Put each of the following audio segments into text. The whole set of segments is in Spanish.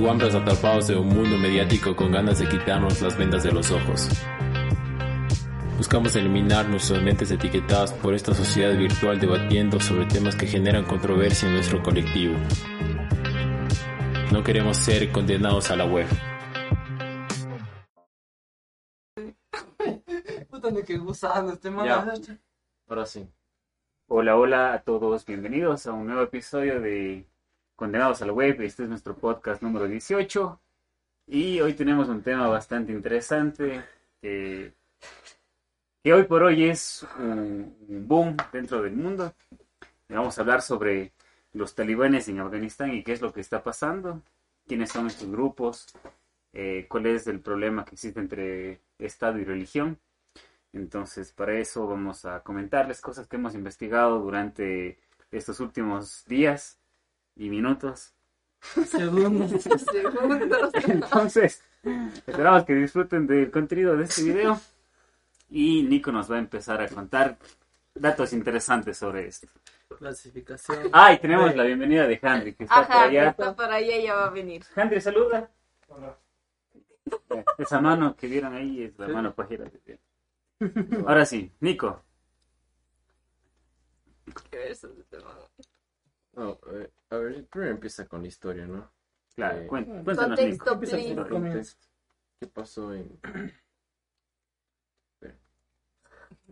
guambras atrapados en un mundo mediático con ganas de quitarnos las vendas de los ojos. Buscamos eliminar nuestras mentes etiquetadas por esta sociedad virtual debatiendo sobre temas que generan controversia en nuestro colectivo. No queremos ser condenados a la web. Puta, ni que gusano este. Ahora sí. Hola, hola a todos, bienvenidos a un nuevo episodio de Condenados a la Web. Este es nuestro podcast número 18 y hoy tenemos un tema bastante interesante que, hoy por hoy es un, un boom dentro del mundo. Vamos a hablar sobre los talibanes en Afganistán y qué es lo que está pasando, quiénes son estos grupos, eh, cuál es el problema que existe entre Estado y religión. Entonces, para eso vamos a comentarles cosas que hemos investigado durante estos últimos días y minutos. Segundos. Segundos. Entonces, esperamos que disfruten del contenido de este video. Y Nico nos va a empezar a contar datos interesantes sobre esto. Clasificación. Ah, y tenemos la bienvenida de Henry, que está por allá. está para allá y ya va a venir. Henry, saluda. Eh, Esa mano que vieron ahí es la mano pajera. Ahora sí, Nico. No, eh, a ver, primero empieza con la historia, ¿no? Claro, Eh, cuéntanos, Nico. Contexto, Empieza please. por comienzo. ¿Qué pasó en...?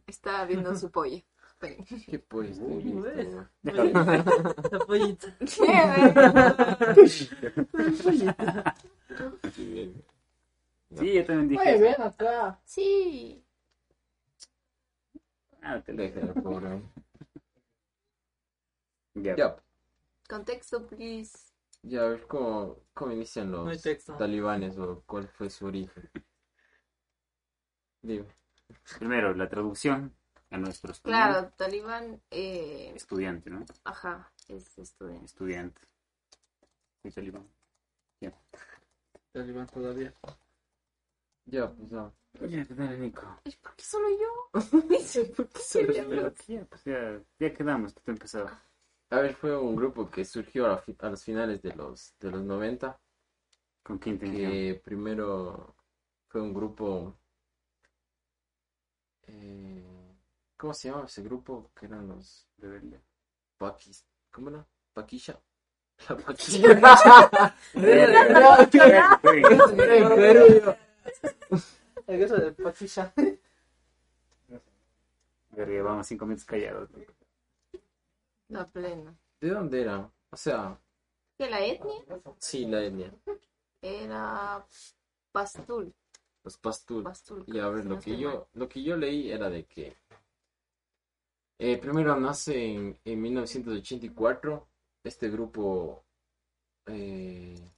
Está viendo su pollo. Esperen. ¿Qué. ¿no? La pollita. Sí, bien. Yo también dije. Eso. ven acá. Sí. Ah, te lo dije. El. Ya. Contexto, please. ya, a ver cómo, cómo inician los talibanes o cuál fue su origen. Dime. Primero, la traducción a nuestro español. Claro, Talibán, eh, Estudiante, ¿no? ajá, es estudiante. Estudiante. Sí, talibán. Talibán todavía. Ya, pues ya. Ya, ¿qué tal, Nico? Ay, ¿Por qué solo yo? Dice, ¿por qué Solo yo? Ya, pues ya, ya quedamos, que tú empezabas. A ver, fue un grupo que surgió a, fi- a los finales de los, de los 90. ¿Con qué intención? que primero fue un grupo eh, ¿cómo se llamaba ese grupo? que eran los Rebelde. Paquis ¿cómo era? Paquisha la Paquisha La guerra de Paquisha. Verga, vamos cinco minutos callados. La plena. ¿de dónde era? o sea ¿Que la etnia? sí la etnia Era Pastul. los Pastul Pastul. y a ver lo que mal. yo lo que yo leí era de que eh, primero nace en, en 1984 este grupo eh,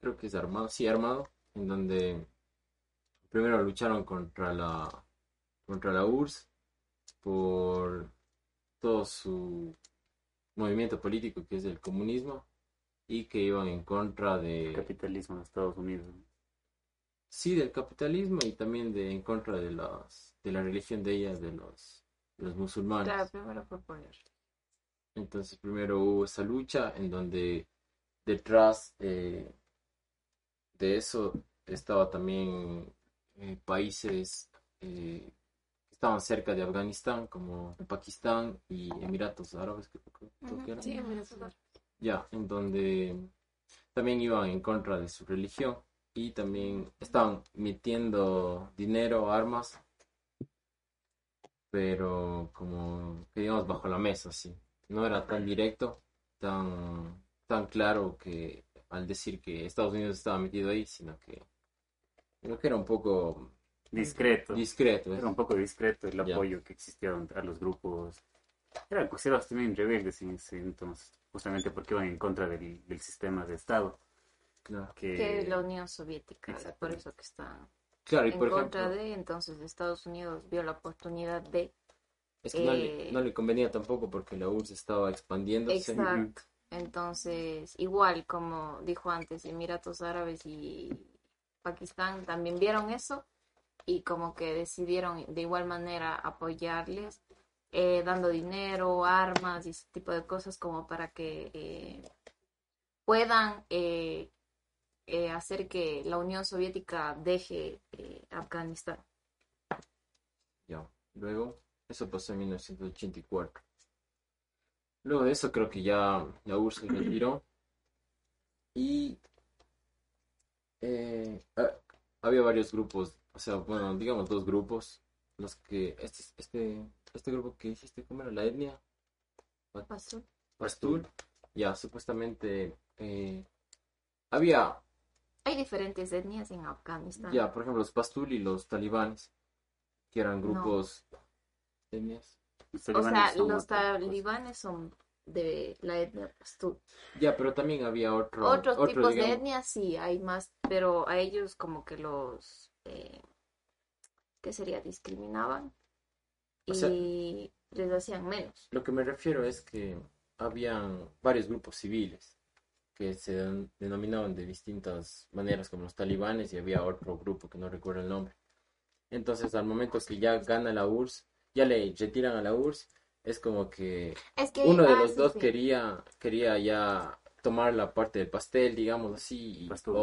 creo que es armado, sí armado, en donde primero lucharon contra la contra la URSS por todo su movimiento político que es el comunismo y que iban en contra de Capitalismo de Estados Unidos. sí del capitalismo y también de en contra de las de la religión de ellas de los de los musulmanes. Claro, primero. Entonces primero hubo esa lucha en donde detrás eh, de eso estaba también eh, países eh, estaban cerca de Afganistán como Pakistán y Emiratos Árabes creo, creo- creo que eran. Sí, mira, súper. Ya, en donde también iban en contra de su religión y también estaban metiendo dinero, armas, pero como que digamos bajo la mesa, sí. No era tan directo, tan, tan claro que al decir que Estados Unidos estaba metido ahí, sino que, sino que era un poco Discreto. discreto. Era un poco discreto el apoyo que existía a los grupos. Eran considerados también rebeldes en ese entonces, justamente porque iban en contra del, del sistema de Estado. Claro, Que, Que la Unión Soviética, por eso que está Claro, y en por contra ejemplo, de, entonces Estados Unidos vio la oportunidad de es que no, le, eh, no le convenía tampoco porque la URSS estaba expandiéndose. Exacto. Entonces, igual como dijo antes, Emiratos Árabes y Pakistán también vieron eso y como que decidieron de igual manera apoyarles, eh, dando dinero, armas y ese tipo de cosas como para que eh, puedan eh, eh, hacer que la Unión Soviética deje eh, Afganistán. Ya. Luego, eso pasó en 1984. Luego de eso creo que ya la URSS se retiró. Y había varios grupos, o sea, bueno, digamos dos grupos. Los que, este, este, este grupo que hiciste, ¿cómo era la etnia? Pasó. Pastul. Ya, supuestamente eh, había Hay diferentes etnias en Afganistán. Ya, por ejemplo, los Pastul y los talibanes, que eran grupos etnias. Los O sea, los talibanes son de la etnia pastú. Ya, pero también había otro, Otros otro, tipos de etnias sí, hay más, pero a ellos como que los, eh, ¿qué sería? Discriminaban O sea- y les hacían menos. Lo que me refiero es que habían varios grupos civiles que se den- denominaban de distintas maneras, como los talibanes, y había otro grupo que no recuerdo el nombre. Entonces, al momento que ya gana la URSS, ya le retiran a la URSS, es como que Es que uno de ah, los sí, dos sí. quería, quería ya tomar la parte del pastel, digamos así, y- Pastel.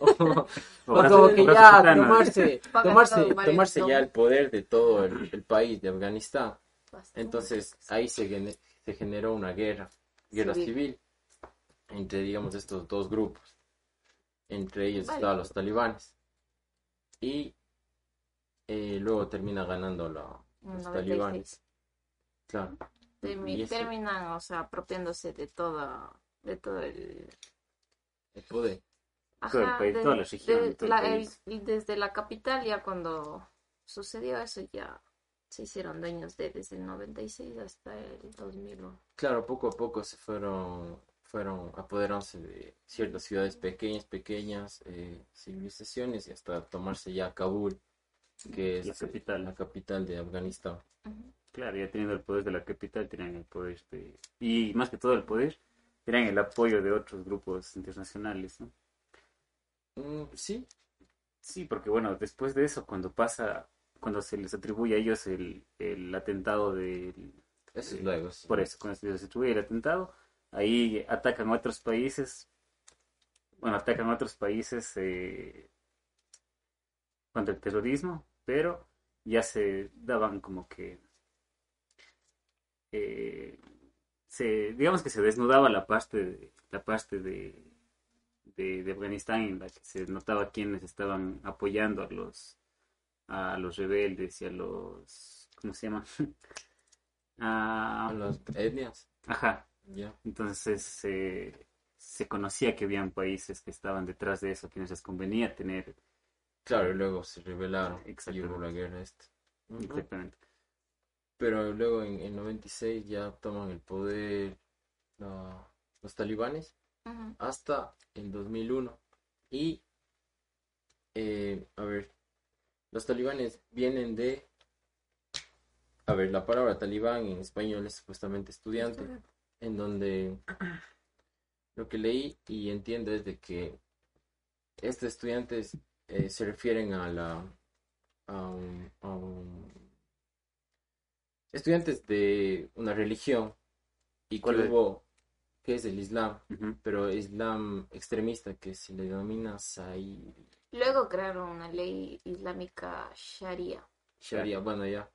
O, O o brazo- como que brazo ya tomarse, tomarse, tomarse ya el poder de todo el, el país de Afganistán. Entonces ahí se, se generó una guerra, guerra Civil. civil, entre, digamos, estos dos grupos. Entre ellos Vale. estaban los talibanes. Y eh, luego termina ganando la, los 96. talibanes. Claro. Terminan, o sea, apropiándose de todo, de todo el... el poder. Todo el Ajá, país, de- toda la región, de- la- el- desde la capital ya cuando sucedió eso ya se hicieron dueños de desde el 96 hasta el 2001. Claro, poco a poco se fueron, fueron apoderándose de ciertas ciudades pequeñas, pequeñas, eh, civilizaciones y hasta tomarse ya Kabul, que es La capital. la capital de Afganistán. Ujú. Claro, ya teniendo el poder de la capital, tenían el poder de... Y más que todo el poder, tenían el apoyo de otros grupos internacionales, ¿no? Mm, sí, Sí, porque bueno, después de eso, cuando pasa, cuando se les atribuye a ellos el, el atentado del... eso es luego. sí. Por eso, cuando se les atribuye el atentado, ahí atacan a otros países, bueno, atacan a otros países eh, contra el terrorismo, pero ya se daban como que... eh, se, digamos que se desnudaba la parte de, la parte de, de, de Afganistán en la que se notaba quienes estaban apoyando a los a los rebeldes y a los ¿cómo se llama? A a, las etnias, ajá ya. entonces se se conocía que habían países que estaban detrás de eso quienes les convenía tener Claro, y luego se rebelaron y hubo la guerra esta. Exactamente Pero luego en, en 96 ya toman el poder la- los talibanes hasta el 2001. Y, eh, a ver, los talibanes vienen de, a ver, la palabra talibán en español es supuestamente estudiante, en donde lo que leí y entiendo es de que estos estudiantes eh, se refieren a la, a un- a un- estudiantes de una religión y que hubo, que es el Islam pero Islam extremista que se le denomina Sai Luego crearon una ley islámica Sharia. Sharia. Bueno, ya.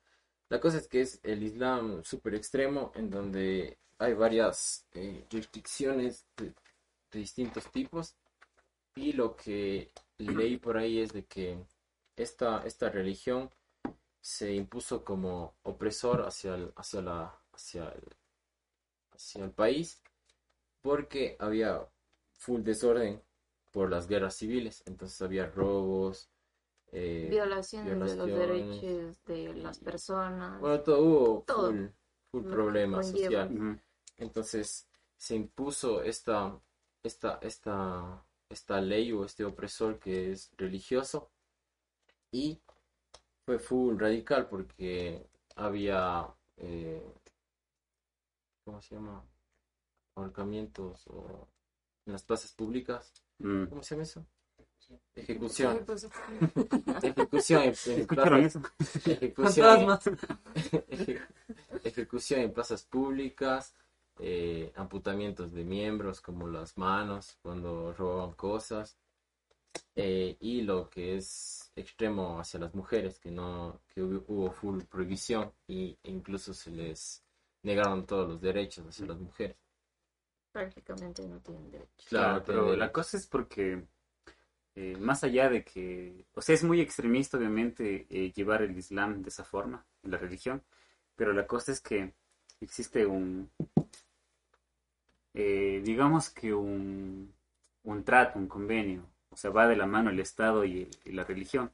La cosa es que es el Islam súper extremo en donde hay varias eh, restricciones de, de distintos tipos y lo que leí por ahí es de que esta, esta religión se impuso como opresor hacia el, hacia la, hacia el, hacia el país porque había full desorden por las guerras civiles, entonces había robos, eh, Violaciones de los derechos de las personas. bueno, todo hubo Todo. full, full problema social. Entonces se impuso esta, esta, esta, esta ley o este opresor que es religioso y fue full radical porque había, eh, ¿cómo se llama? Ahorcamientos o en las plazas públicas. Mm. ¿Cómo se llama eso? Ejecución. Pues, Ejecución en, en ¿Escucharon plazas- eso? ejecución ejecución en plazas públicas eh, amputamientos de miembros como las manos cuando robaban cosas eh, y lo que es extremo hacia las mujeres que no que hubo, hubo full prohibición y incluso se les negaron todos los derechos hacia las mujeres Prácticamente no tienen derecho. Claro, pero la derechos. cosa es porque, eh, más allá de que, o sea, es muy extremista, obviamente, eh, llevar el Islam de esa forma, la religión, pero la cosa es que existe un, eh, digamos que un, un trato, un convenio, o sea, va de la mano el Estado y, el- y la religión.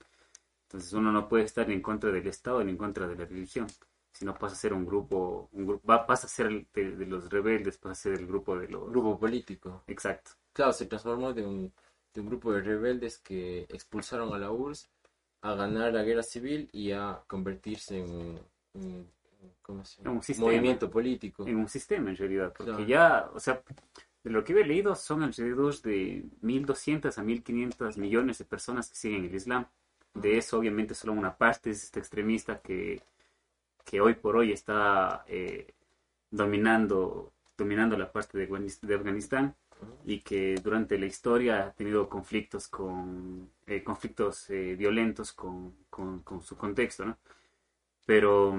Entonces uno no puede estar ni en contra del Estado ni en contra de la religión, sino pasa a ser un grupo, un grupo va, pasa a ser de, de los rebeldes, pasa a ser el grupo de los... grupo político Exacto. claro se transformó de un, de un grupo de rebeldes que expulsaron a la URSS a ganar la guerra civil y a convertirse en un- ¿cómo se llama? Un sistema. movimiento político en un sistema en realidad, porque Claro. ya, o sea, de lo que he leído son alrededor de 1.200 a 1.500 millones de personas que siguen el Islam. De eso, obviamente, solo una parte es este extremista que, que hoy por hoy está eh, dominando, dominando la parte de, de Afganistán y que durante la historia ha tenido conflictos con eh, conflictos eh, violentos con, con, con su contexto, ¿no? Pero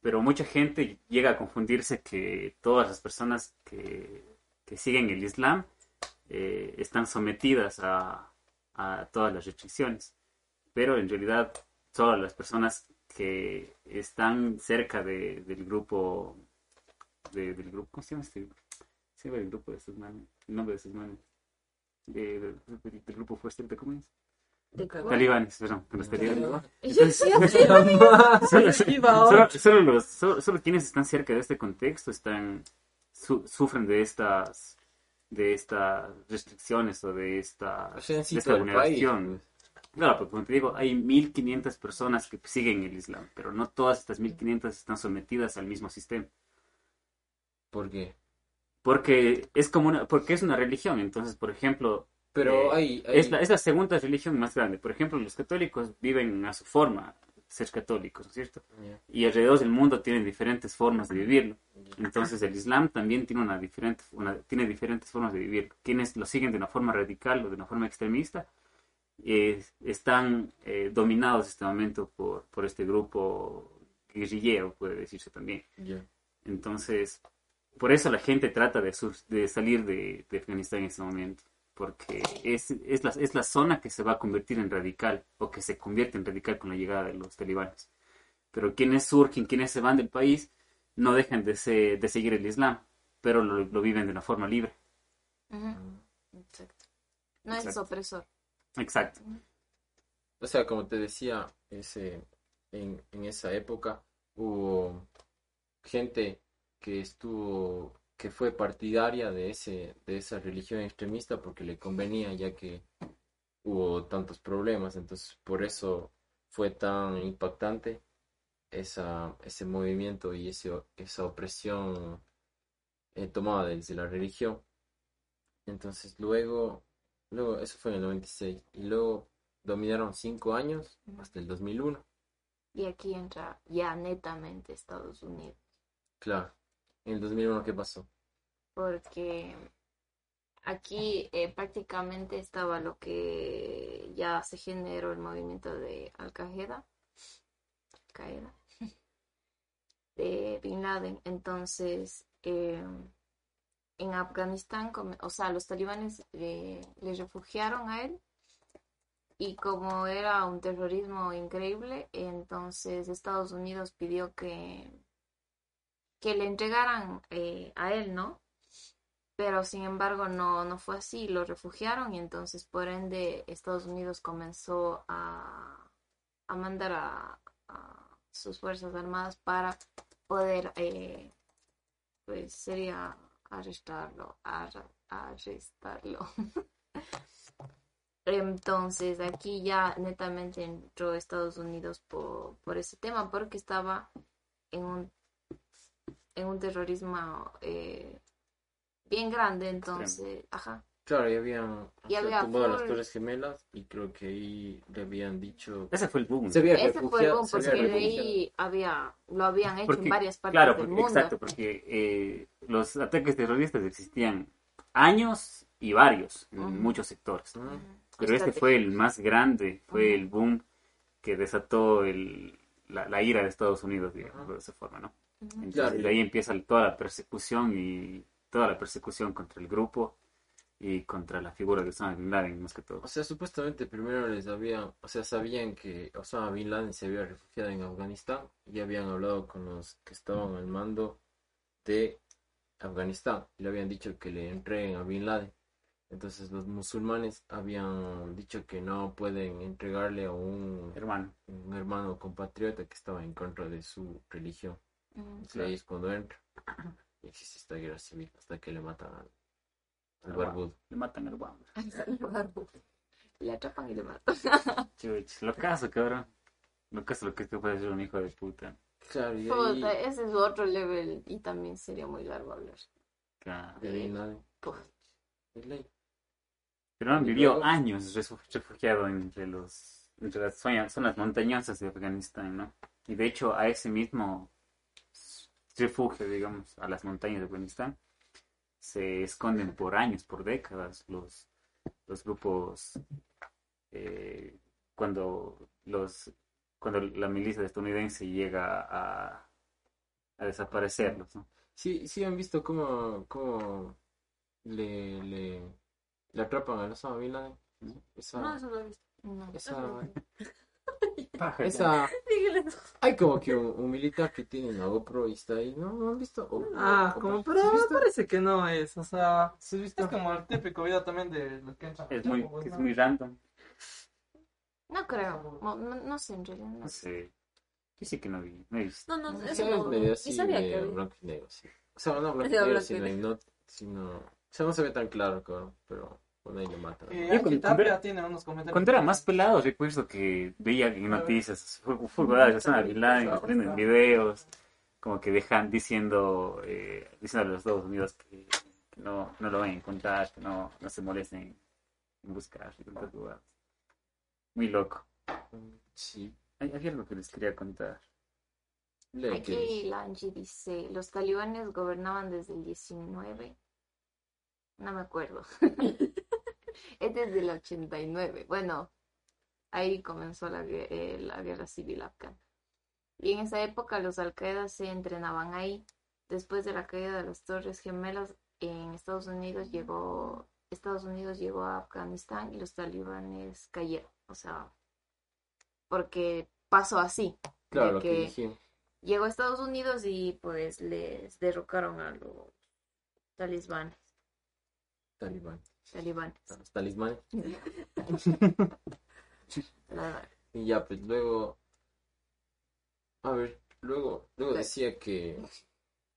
pero mucha gente llega a confundirse que todas las personas que, que siguen el Islam eh, están sometidas a, a todas las restricciones. Pero en realidad todas las personas que están cerca de- del grupo, de- del grupo, ¿cómo se llama este grupo? Se llama el grupo de estos manes, el nombre de. De- de- del grupo fuerte, ¿cómo es? ¿De? Talibanes, perdón, de los talibanes. Solo, los, solo, solo quienes están cerca de este contexto están su- sufren de estas de estas restricciones o de esta, de esta vulneración. Claro, porque como te digo, hay 1500 personas que siguen el Islam, pero no todas estas 1500 están sometidas al mismo sistema. ¿por qué? Porque es como una, porque es una religión, entonces, por ejemplo, pero Eh, hay, hay- es la, es la segunda religión más grande. Por ejemplo, los católicos viven a su forma, ser católicos, ¿no es cierto? Ya, y alrededor del mundo tienen diferentes formas de vivirlo. ya. Entonces el Islam también tiene una diferente, una- tiene diferentes formas de vivir. Quienes lo siguen de una forma radical o de una forma extremista eh, están eh, dominados en este momento por, por este grupo guerrillero, puede decirse también. Ya. Entonces, por eso la gente trata de, sur- de salir de, de Afganistán en este momento, porque es, es, la, es la zona que se va a convertir en radical, o que se convierte en radical con la llegada de los talibanes. Pero quienes surgen, quienes se van del país, no dejan de, se- de seguir el Islam, pero lo, lo viven de una forma libre. Exacto. No es Exacto. opresor. Exacto. O sea, como te decía, ese, en, en esa época hubo gente que estuvo, que fue partidaria de ese, de esa religión extremista porque le convenía, ya que hubo tantos problemas. Entonces, por eso fue tan impactante esa, ese movimiento y ese, esa opresión eh, tomada desde la religión. Entonces, luego, luego, eso fue en el 96, y luego dominaron cinco años hasta el 2001. Y aquí entra ya netamente Estados Unidos. Claro. En el 2001, ¿qué pasó? Porque aquí eh, prácticamente estaba lo que ya se generó el movimiento de Al-Qaeda. Al-Qaeda. De Bin Laden. Entonces, eh, en Afganistán, o sea, los talibanes eh, le refugiaron a él. Y como era un terrorismo increíble, entonces Estados Unidos pidió que, que le entregaran eh, a él, ¿no? Pero sin embargo no, no fue así, lo refugiaron y entonces por ende Estados Unidos comenzó a, a mandar a, sus fuerzas armadas para poder, eh, pues sería arrestarlo, arrestarlo. Entonces aquí ya netamente entró Estados Unidos por, por ese tema, porque estaba en un, en un terrorismo eh, bien grande, entonces, ajá, Claro, y habían Y había tumbado las Torres Gemelas y creo que ahí le habían dicho... Ese fue el boom. Se había Ese fue el boom, porque de ahí había, lo habían hecho Porque- en varias partes claro, del porque- mundo. exacto, porque eh, los ataques terroristas existían años y varios en muchos sectores. Pero este fue el más grande, fue el boom que desató el, la, la ira de Estados Unidos, digamos, de esa forma, ¿no? Entonces Claro. de ahí empieza toda la persecución y toda la persecución contra el grupo y contra la figura de Osama Bin Laden, más que todo. O sea, supuestamente primero les habían, o sea, sabían que Osama Bin Laden se había refugiado en Afganistán y habían hablado con los que estaban al mando de Afganistán y le habían dicho que le entreguen a Bin Laden. Entonces los musulmanes habían dicho que no pueden entregarle a un, Hermano, un hermano compatriota que estaba en contra de su religión. Ujú. Entonces ahí es cuando entra y existe esta guerra civil hasta que le matan al, al Al barbudo. le matan al guamo. Le atrapan y le matan. Chuch, lo caso, cabrón. Lo caso lo que este puede ser un hijo de puta. Claro, y ahí, Puta, ese es otro level y también sería muy largo hablar. Claro. de. Es ley. Pero han luego- años refu- refugiado entre los entre las zonas, zonas montañosas de Afganistán, ¿no? Y de hecho a ese mismo refugio, digamos, a las montañas de Afganistán, se esconden por años, por décadas los, los grupos eh, cuando los cuando la milicia estadounidense llega a, a desaparecerlos, ¿no? Sí, sí han visto cómo, cómo le, le, le atrapan a Osama Bin Laden. Esa, No, eso no he visto. No. esa, Paja, esa, Hay como que un, un militar que tiene una GoPro y está ahí, ¿no? ¿No han visto? O- Ah, o- como, ¿sí pero parece que no es, o sea, ¿Sí has visto? es como el típico video también de los que entran. Es muy, Pues, es ¿no? muy random. No creo. No, no- no sé, en realidad no No sé. sé. Yo sí que no vi. No he visto. No, no, eso es no. medio así, sabía que blanco y negro, sí. O sea, no blanco y Medio negro, y sino, no, sino, o sea, no se ve tan claro, cabrón, pero bueno, ahí matan. Y Yo Angie cuando- cuando- tiene unos comentarios. Cuando era más pelado, recuerdo que veía en noticias, fue, fue verdad, de Osama Bin Laden, en videos, como que dejan diciendo, eh, diciendo a los Estados Unidos que, que no, no lo van a encontrar, que no, no se molesten en buscar y tantas. Muy loco. Sí, Hay, había algo que les quería contar. lee que Aquí dice. la Angie dice, los talibanes gobernaban desde el 19. No me acuerdo. es desde el 89. Bueno, ahí comenzó la, eh, la guerra civil afgana. Y en esa época los al-Qaeda se entrenaban ahí. Después de la caída de las Torres Gemelas en Estados Unidos llegó Estados Unidos llegó a Afganistán y los talibanes cayeron. O sea, porque pasó así. Claro, que llegó a Estados Unidos y pues les derrocaron a los talismanes. Talibán. talibanes. a Los talismanes. Y ya, pues luego. A ver, luego, luego decía que.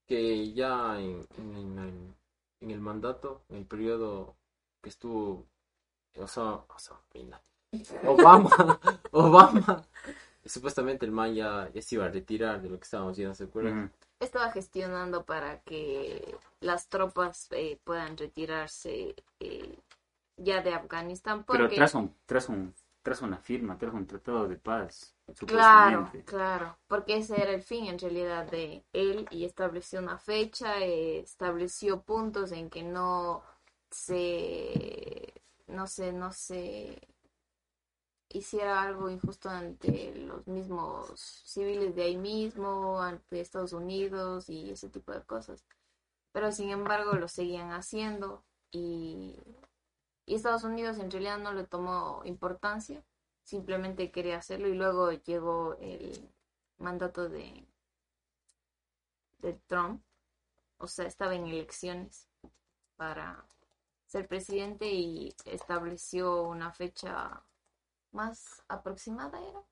Que ya en, en, el, en el mandato, en el periodo que estuvo. O sea, o. Obama, Obama. Supuestamente el man ya, ya se iba a retirar de lo que estábamos viendo, ¿se acuerdan? Estaba gestionando para que las tropas eh, puedan retirarse eh, ya de Afganistán. Pero tras, un, tras, un, tras una firma, tras un tratado de paz, claro, claro, porque ese era el fin en realidad de él y estableció una fecha, eh, estableció puntos en que no se, no sé, no se hiciera algo injusto ante los mismos civiles de ahí mismo, ante Estados Unidos y ese tipo de cosas. Pero sin embargo lo seguían haciendo y, y Estados Unidos en realidad no le tomó importancia, simplemente quería hacerlo y luego llegó el mandato de, de Trump, o sea, estaba en elecciones para ser presidente y estableció una fecha más aproximada era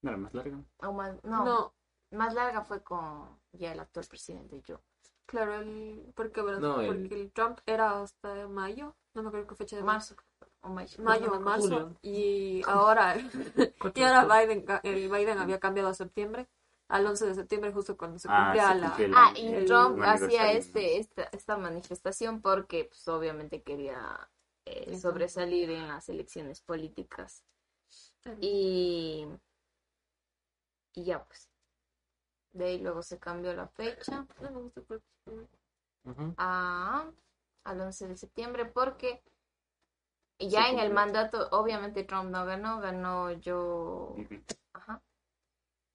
¿No era más larga? o más no, No, más larga fue con ya el actual presidente Joe claro, el, porque, bueno, No, porque el Trump era hasta mayo, no me acuerdo qué fecha de marzo o mayo mayo o Julio. marzo, y ahora, y ahora Biden, el Biden había cambiado a septiembre, al 11 de septiembre, justo cuando se Ah, cumplía se la... Ah, y el- Trump hacía este, esta, esta manifestación porque pues, obviamente quería eh, sobresalir en las elecciones políticas. Y, y ya pues. De ahí luego se cambió la fecha a, al 11 de septiembre porque ya en el mandato, obviamente Trump no ganó, ganó yo. Ajá.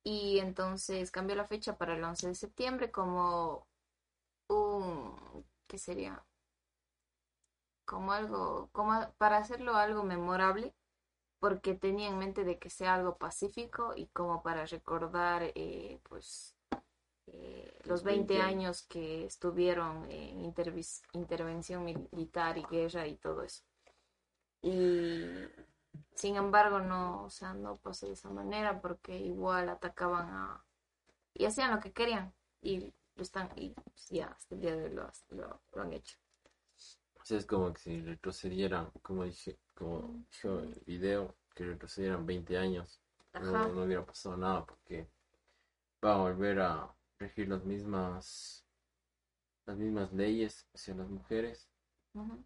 Y entonces cambió la fecha para el 11 de septiembre como un, ¿qué sería? Como algo, como para hacerlo algo memorable, porque tenía en mente de que sea algo pacífico y como para recordar, eh, pues, eh, los Los 20 20 años que estuvieron en intervención militar y guerra y todo eso. Y sin embargo, no, o sea, no pasó de esa manera porque igual atacaban a... y hacían lo que querían y lo están, y ya hasta el día de hoy lo, lo- lo han hecho. O sea, es como que si retrocedieran, como dije, como dijo el video, que retrocedieran 20 años, no, Ajá. no hubiera pasado nada porque va a volver a regir las mismas las mismas leyes hacia las mujeres Ujú.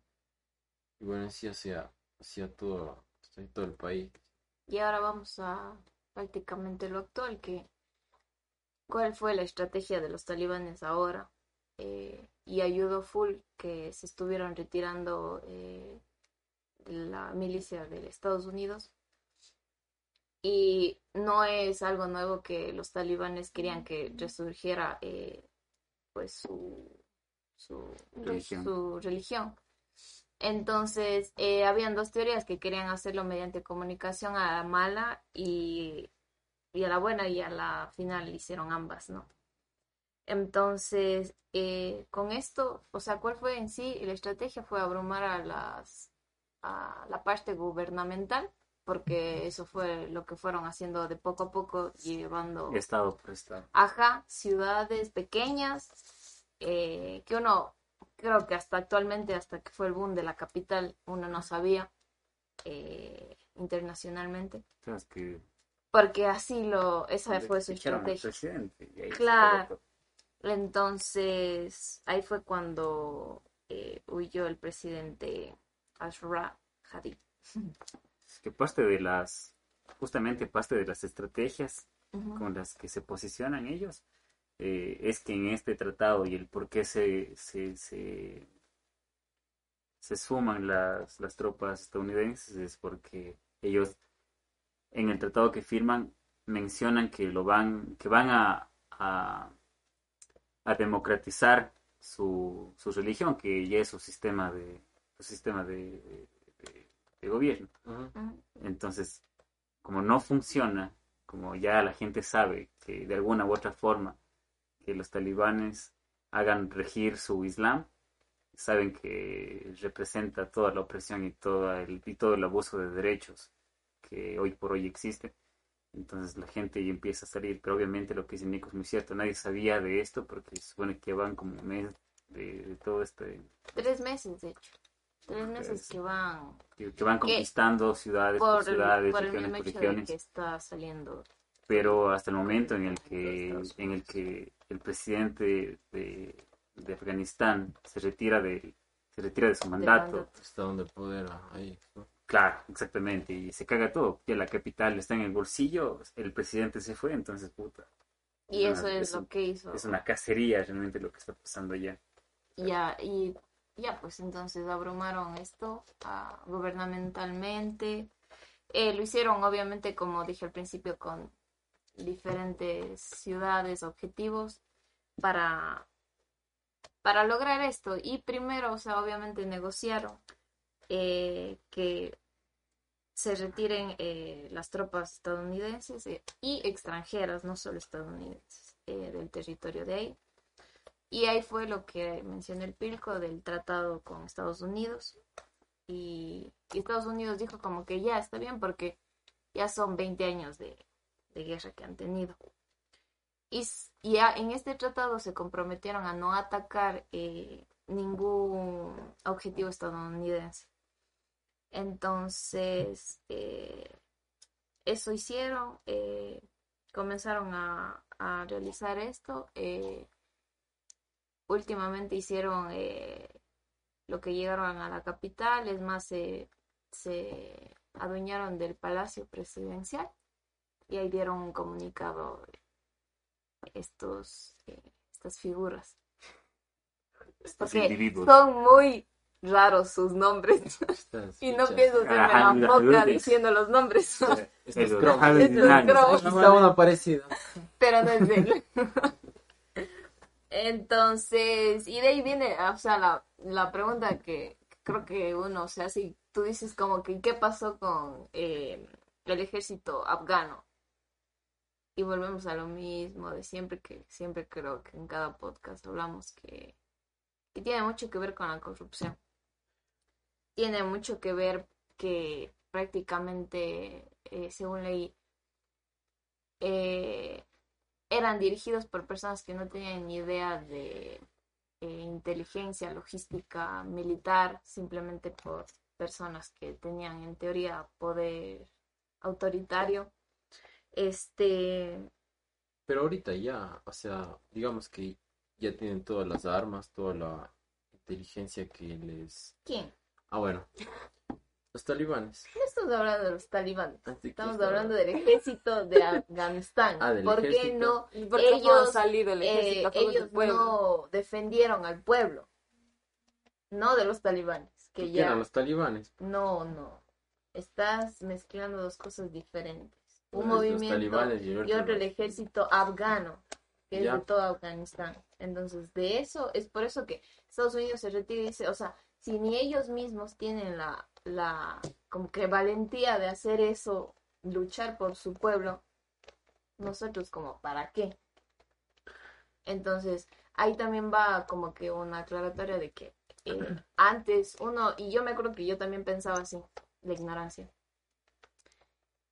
y bueno, sí hacia, hacia todo, hacia todo el país. Y ahora vamos a prácticamente lo actual, que cuál fue la estrategia de los talibanes ahora. Eh, y ayudó full que se estuvieron retirando eh, la milicia de Estados Unidos. Y no es algo nuevo que los talibanes querían que resurgiera eh, pues su, su Religión. su religión. Entonces, eh, habían dos teorías que querían hacerlo mediante comunicación a la mala y, y a la buena, y a la final hicieron ambas, ¿no? Entonces, eh, con esto, o sea, ¿cuál fue en sí? La estrategia fue abrumar a las a la parte gubernamental, porque eso fue lo que fueron haciendo de poco a poco, llevando Estado por estado. Ajá, ciudades pequeñas, eh, que uno, creo que hasta actualmente, hasta que fue el boom de la capital, uno no sabía eh, internacionalmente, que porque así lo, esa fue su estrategia. presidente y ahí se Claro. Entonces, ahí fue cuando eh, huyó el presidente Ashraf Hadi. Que parte de las, justamente parte de las estrategias con las que se posicionan ellos, eh, es que en este tratado y el por qué se, se, se, se suman las, las tropas estadounidenses es porque ellos en el tratado que firman mencionan que lo van, que van a, a, a democratizar su, su religión, que ya es su sistema de, su sistema de, de- de gobierno. Entonces, como no funciona, como ya la gente sabe que de alguna u otra forma que los talibanes hagan regir su Islam, saben que representa toda la opresión y, toda el, y todo el abuso de derechos que hoy por hoy existe. Entonces la gente ya empieza a salir, pero obviamente lo que dice Nico es muy cierto, nadie sabía de esto porque se supone que van como un mes de, de todo este, Tres meses, de hecho. Tres meses que van que, que van conquistando ciudades por, ciudades, por el regiones por que está saliendo. pero hasta el momento en el que en el que el presidente de, de Afganistán se retira de se retira de su mandato, mandato. Está donde el poder ahí. ¿no? Claro, exactamente, y se caga todo, ya la capital está en el bolsillo, el presidente se fue, entonces puta, Y eso es es lo que hizo. es una cacería realmente lo que está pasando allá. Ya, y ya, pues entonces abrumaron esto ah, gubernamentalmente. Eh, lo hicieron, obviamente, como dije al principio, con diferentes ciudades, objetivos para, para lograr esto. Y primero, o sea, obviamente negociaron eh, que se retiren eh, las tropas estadounidenses eh, y extranjeras, no solo estadounidenses, del territorio de ahí. Y ahí fue lo que mencioné el Pilco del tratado con Estados Unidos. Y, Estados Unidos dijo como que ya está bien porque ya son 20 años de, guerra que han tenido. Y, y en este tratado se comprometieron a no atacar ningún objetivo estadounidense. Entonces, eh, eso hicieron. eh, comenzaron a, a realizar esto. eh, últimamente hicieron lo que llegaron a la capital, es más, se, se adueñaron del palacio presidencial y ahí dieron un comunicado estos, estas figuras. Estos Porque individuos. son muy raros sus nombres y no pienso hacerme la boca diciendo los nombres, está uno parecido. pero no es él. Entonces, y de ahí viene, o sea, la, la pregunta que creo que uno, o sea, si tú dices como que qué pasó con eh, el ejército afgano. Y volvemos a lo mismo de siempre, que siempre creo que en cada podcast hablamos que, que tiene mucho que ver con la corrupción. Tiene mucho que ver que prácticamente, eh, según leí, eh, eran dirigidos por personas que no tenían ni idea de eh, inteligencia, logística, militar, simplemente por personas que tenían en teoría poder autoritario. Este, Pero ahorita ya, o sea, digamos que ya tienen todas las armas, toda la inteligencia que les... ¿quién? Ah, bueno. Los talibanes. No estamos hablando de los talibanes, ¿De qué estamos hablando del ejército de Afganistán. Ah, del ¿Por qué ejército. no ¿Y por qué no Ellos, ha salido el eh, ejército del ellos no defendieron al pueblo, no de los talibanes, que ¿Qué ya eran los talibanes? no, no, estás mezclando dos cosas diferentes. Un Los movimiento y y otro otro el no. ejército afgano, que es Ya. de todo Afganistán. Entonces, de eso, es por eso que Estados Unidos se retira y dice, o sea, si ni ellos mismos tienen la, la, como que valentía de hacer eso, luchar por su pueblo, nosotros como, ¿para qué? Entonces, ahí también va como que una aclaratoria de que eh, antes uno, y yo me acuerdo que yo también pensaba así, la ignorancia.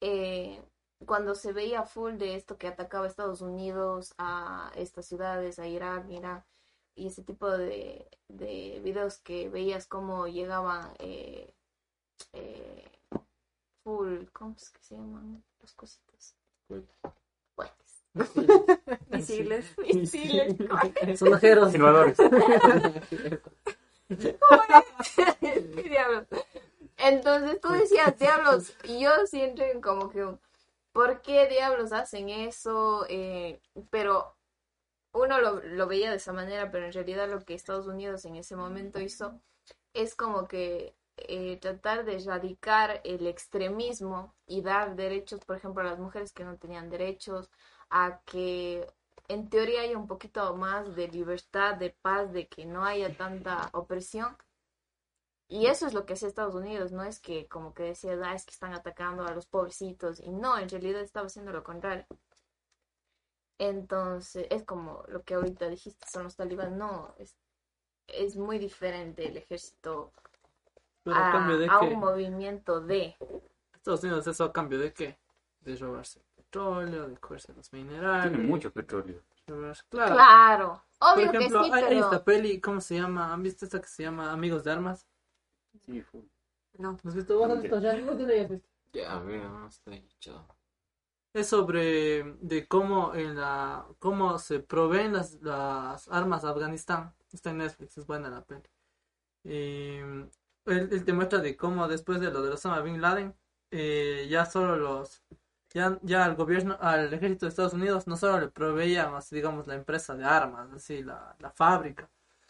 Eh, cuando se veía full de esto que atacaba a Estados Unidos, a estas ciudades, a Irak, Irán, y ese tipo de, de videos que veías cómo llegaban eh, eh, full, ¿cómo es que se llaman los cositos? Cohetes. Cohetes. Misiles. Misiles. Son ojeros. Silbadores. ¿Qué diablos? Entonces tú decías, diablos, y yo en como que, ¿por qué diablos hacen eso? Eh, pero uno lo, lo veía de esa manera, pero en realidad lo que Estados Unidos en ese momento hizo es como que eh, tratar de erradicar el extremismo y dar derechos, por ejemplo, a las mujeres que no tenían derechos, a que en teoría haya un poquito más de libertad, de paz, de que no haya tanta opresión. Y eso es lo que hacía Estados Unidos, no es que como que decía, ah, es que están atacando a los pobrecitos, y no, en realidad estaba haciendo lo contrario. Entonces, es como lo que ahorita dijiste, son los talibán, no, es, es muy diferente el ejército Pero a a, cambio de a qué? un movimiento de... Estados Unidos, ¿eso a cambio de qué? De robarse petróleo, de cogerse los minerales. Tiene mucho petróleo. robarse- Claro. Claro, Por obvio ejemplo, que sí, hay, pero... esta peli, ¿cómo se llama? ¿Han visto esta que se llama Amigos de Armas? Sí, full. No. ¿Has visto? ¿Vos has visto ya? ¿No te hayas visto? Ya, a ver, no está hecho. Es sobre de cómo en la cómo se proveen las, las armas a Afganistán. Está en Netflix, es buena la peli. Y él, él te muestra de cómo después de lo de Osama Bin Laden, eh, ya solo los ya, ya al gobierno, al ejército de Estados Unidos no solo le proveían, así, digamos, la empresa de armas, así, la, la fábrica,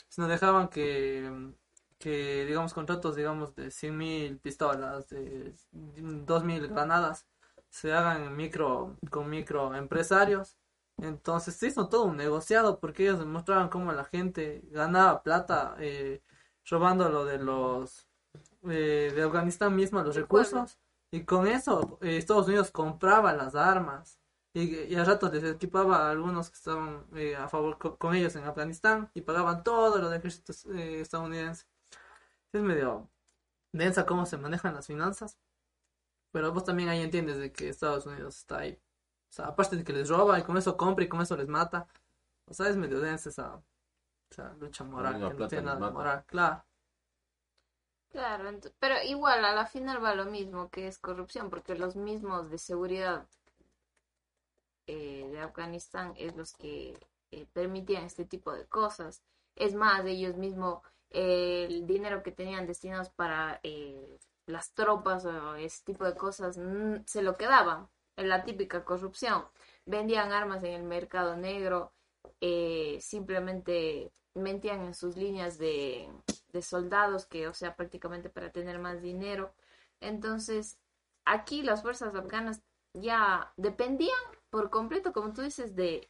sino dejaban que, que, digamos, contratos, digamos, de 100.000 pistolas, de 2.000 granadas, se hagan micro, con microempresarios. Entonces se hizo todo un negociado porque ellos demostraban cómo la gente ganaba plata eh, robando lo de los eh, de Afganistán mismo los recursos y con eso eh, Estados Unidos compraba las armas y, y a ratos les equipaba a algunos que estaban eh, a favor co- con, ellos en Afganistán y pagaban todo lo del ejército eh, estadounidense. Es medio densa cómo se manejan las finanzas. Pero vos también ahí entiendes de que Estados Unidos está ahí. O sea, aparte de que les roba y con eso compra y con eso les mata. O sea, es medio densa esa, esa lucha moral. Que no tiene nada de moral, claro. Claro, pero igual a la final va lo mismo que es corrupción, porque los mismos de seguridad eh, de Afganistán es los que eh, permitían este tipo de cosas. Es más, ellos mismos, eh, el dinero que tenían destinados para eh, las tropas o ese tipo de cosas, mm, se lo quedaban. En la típica corrupción. Vendían armas en el mercado negro, eh, simplemente mentían en sus líneas de, de soldados, que, o sea, prácticamente para tener más dinero. Entonces, aquí las fuerzas afganas ya dependían por completo, como tú dices, de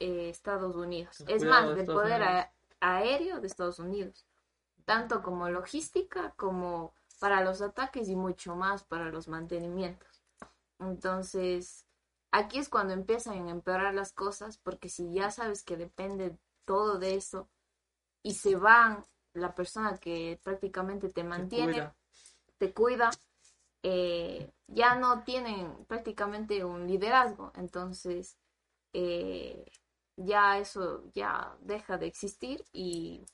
eh, Estados Unidos. Es más, de del poder a- aéreo de Estados Unidos, tanto como logística, como para los ataques y mucho más para los mantenimientos. Entonces, aquí es cuando empiezan a empeorar las cosas, porque si ya sabes que depende todo de eso y se van la persona que prácticamente te mantiene, cuida. te cuida, eh, ya no tienen prácticamente un liderazgo. Entonces, eh, ya eso ya deja de existir y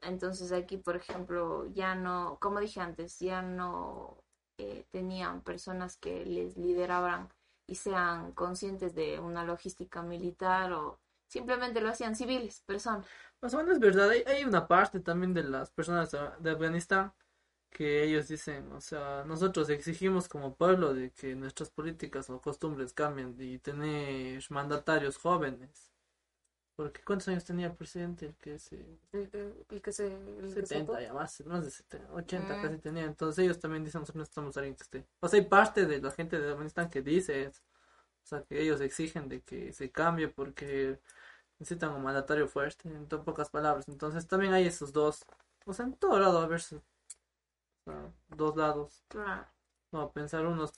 entonces aquí, por ejemplo, ya no, como dije antes, ya no eh, tenían personas que les lideraban y sean conscientes de una logística militar o simplemente lo hacían civiles, personas. Más o menos es verdad, hay, una parte también de las personas de de Afganistán que ellos dicen, o sea, nosotros exigimos como pueblo de que nuestras políticas o costumbres cambien y tener mandatarios jóvenes. Porque ¿cuántos años tenía el presidente? El que se... El, el- el que se. el que 70 saltó. ya más, más de 70, 80 Mm. casi tenía. Entonces ellos también dicen, nosotros necesitamos a alguien que esté. O sea, hay parte de la gente de Afganistán que dice eso. O sea, que ellos exigen de que se cambie porque necesitan un mandatario fuerte, en to- pocas palabras. Entonces también hay esos dos. O sea, en todo lado a ver si- o sea, dos lados. No, pensar unos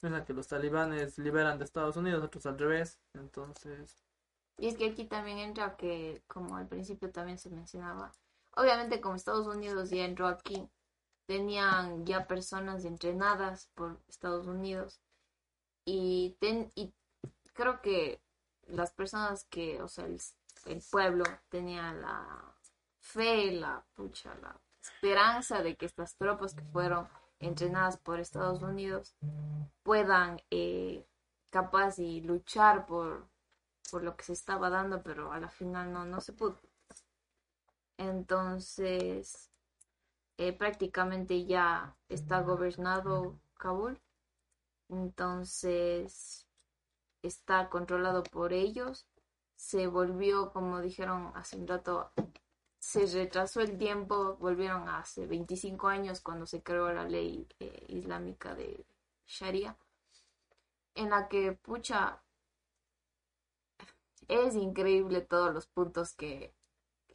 piensan que los talibanes liberan de Estados Unidos, otros al revés. Entonces, Y es que aquí también entra que, como al principio también se mencionaba, obviamente como Estados Unidos ya entró aquí, tenían ya personas entrenadas por Estados Unidos y, ten- y creo que las personas que, o sea, el, pueblo tenía la fe, la pucha, la esperanza de que estas tropas que fueron entrenadas por Estados Unidos puedan eh, capaz y luchar por por lo que se estaba dando, pero a la final no, no se pudo. Entonces, eh, prácticamente ya está gobernado Kabul. Entonces, está controlado por ellos. Se volvió, como dijeron hace un rato, se retrasó el tiempo, volvieron hace 25 años cuando se creó la ley eh, islámica de Sharia, en la que, pucha, es increíble todos los puntos que,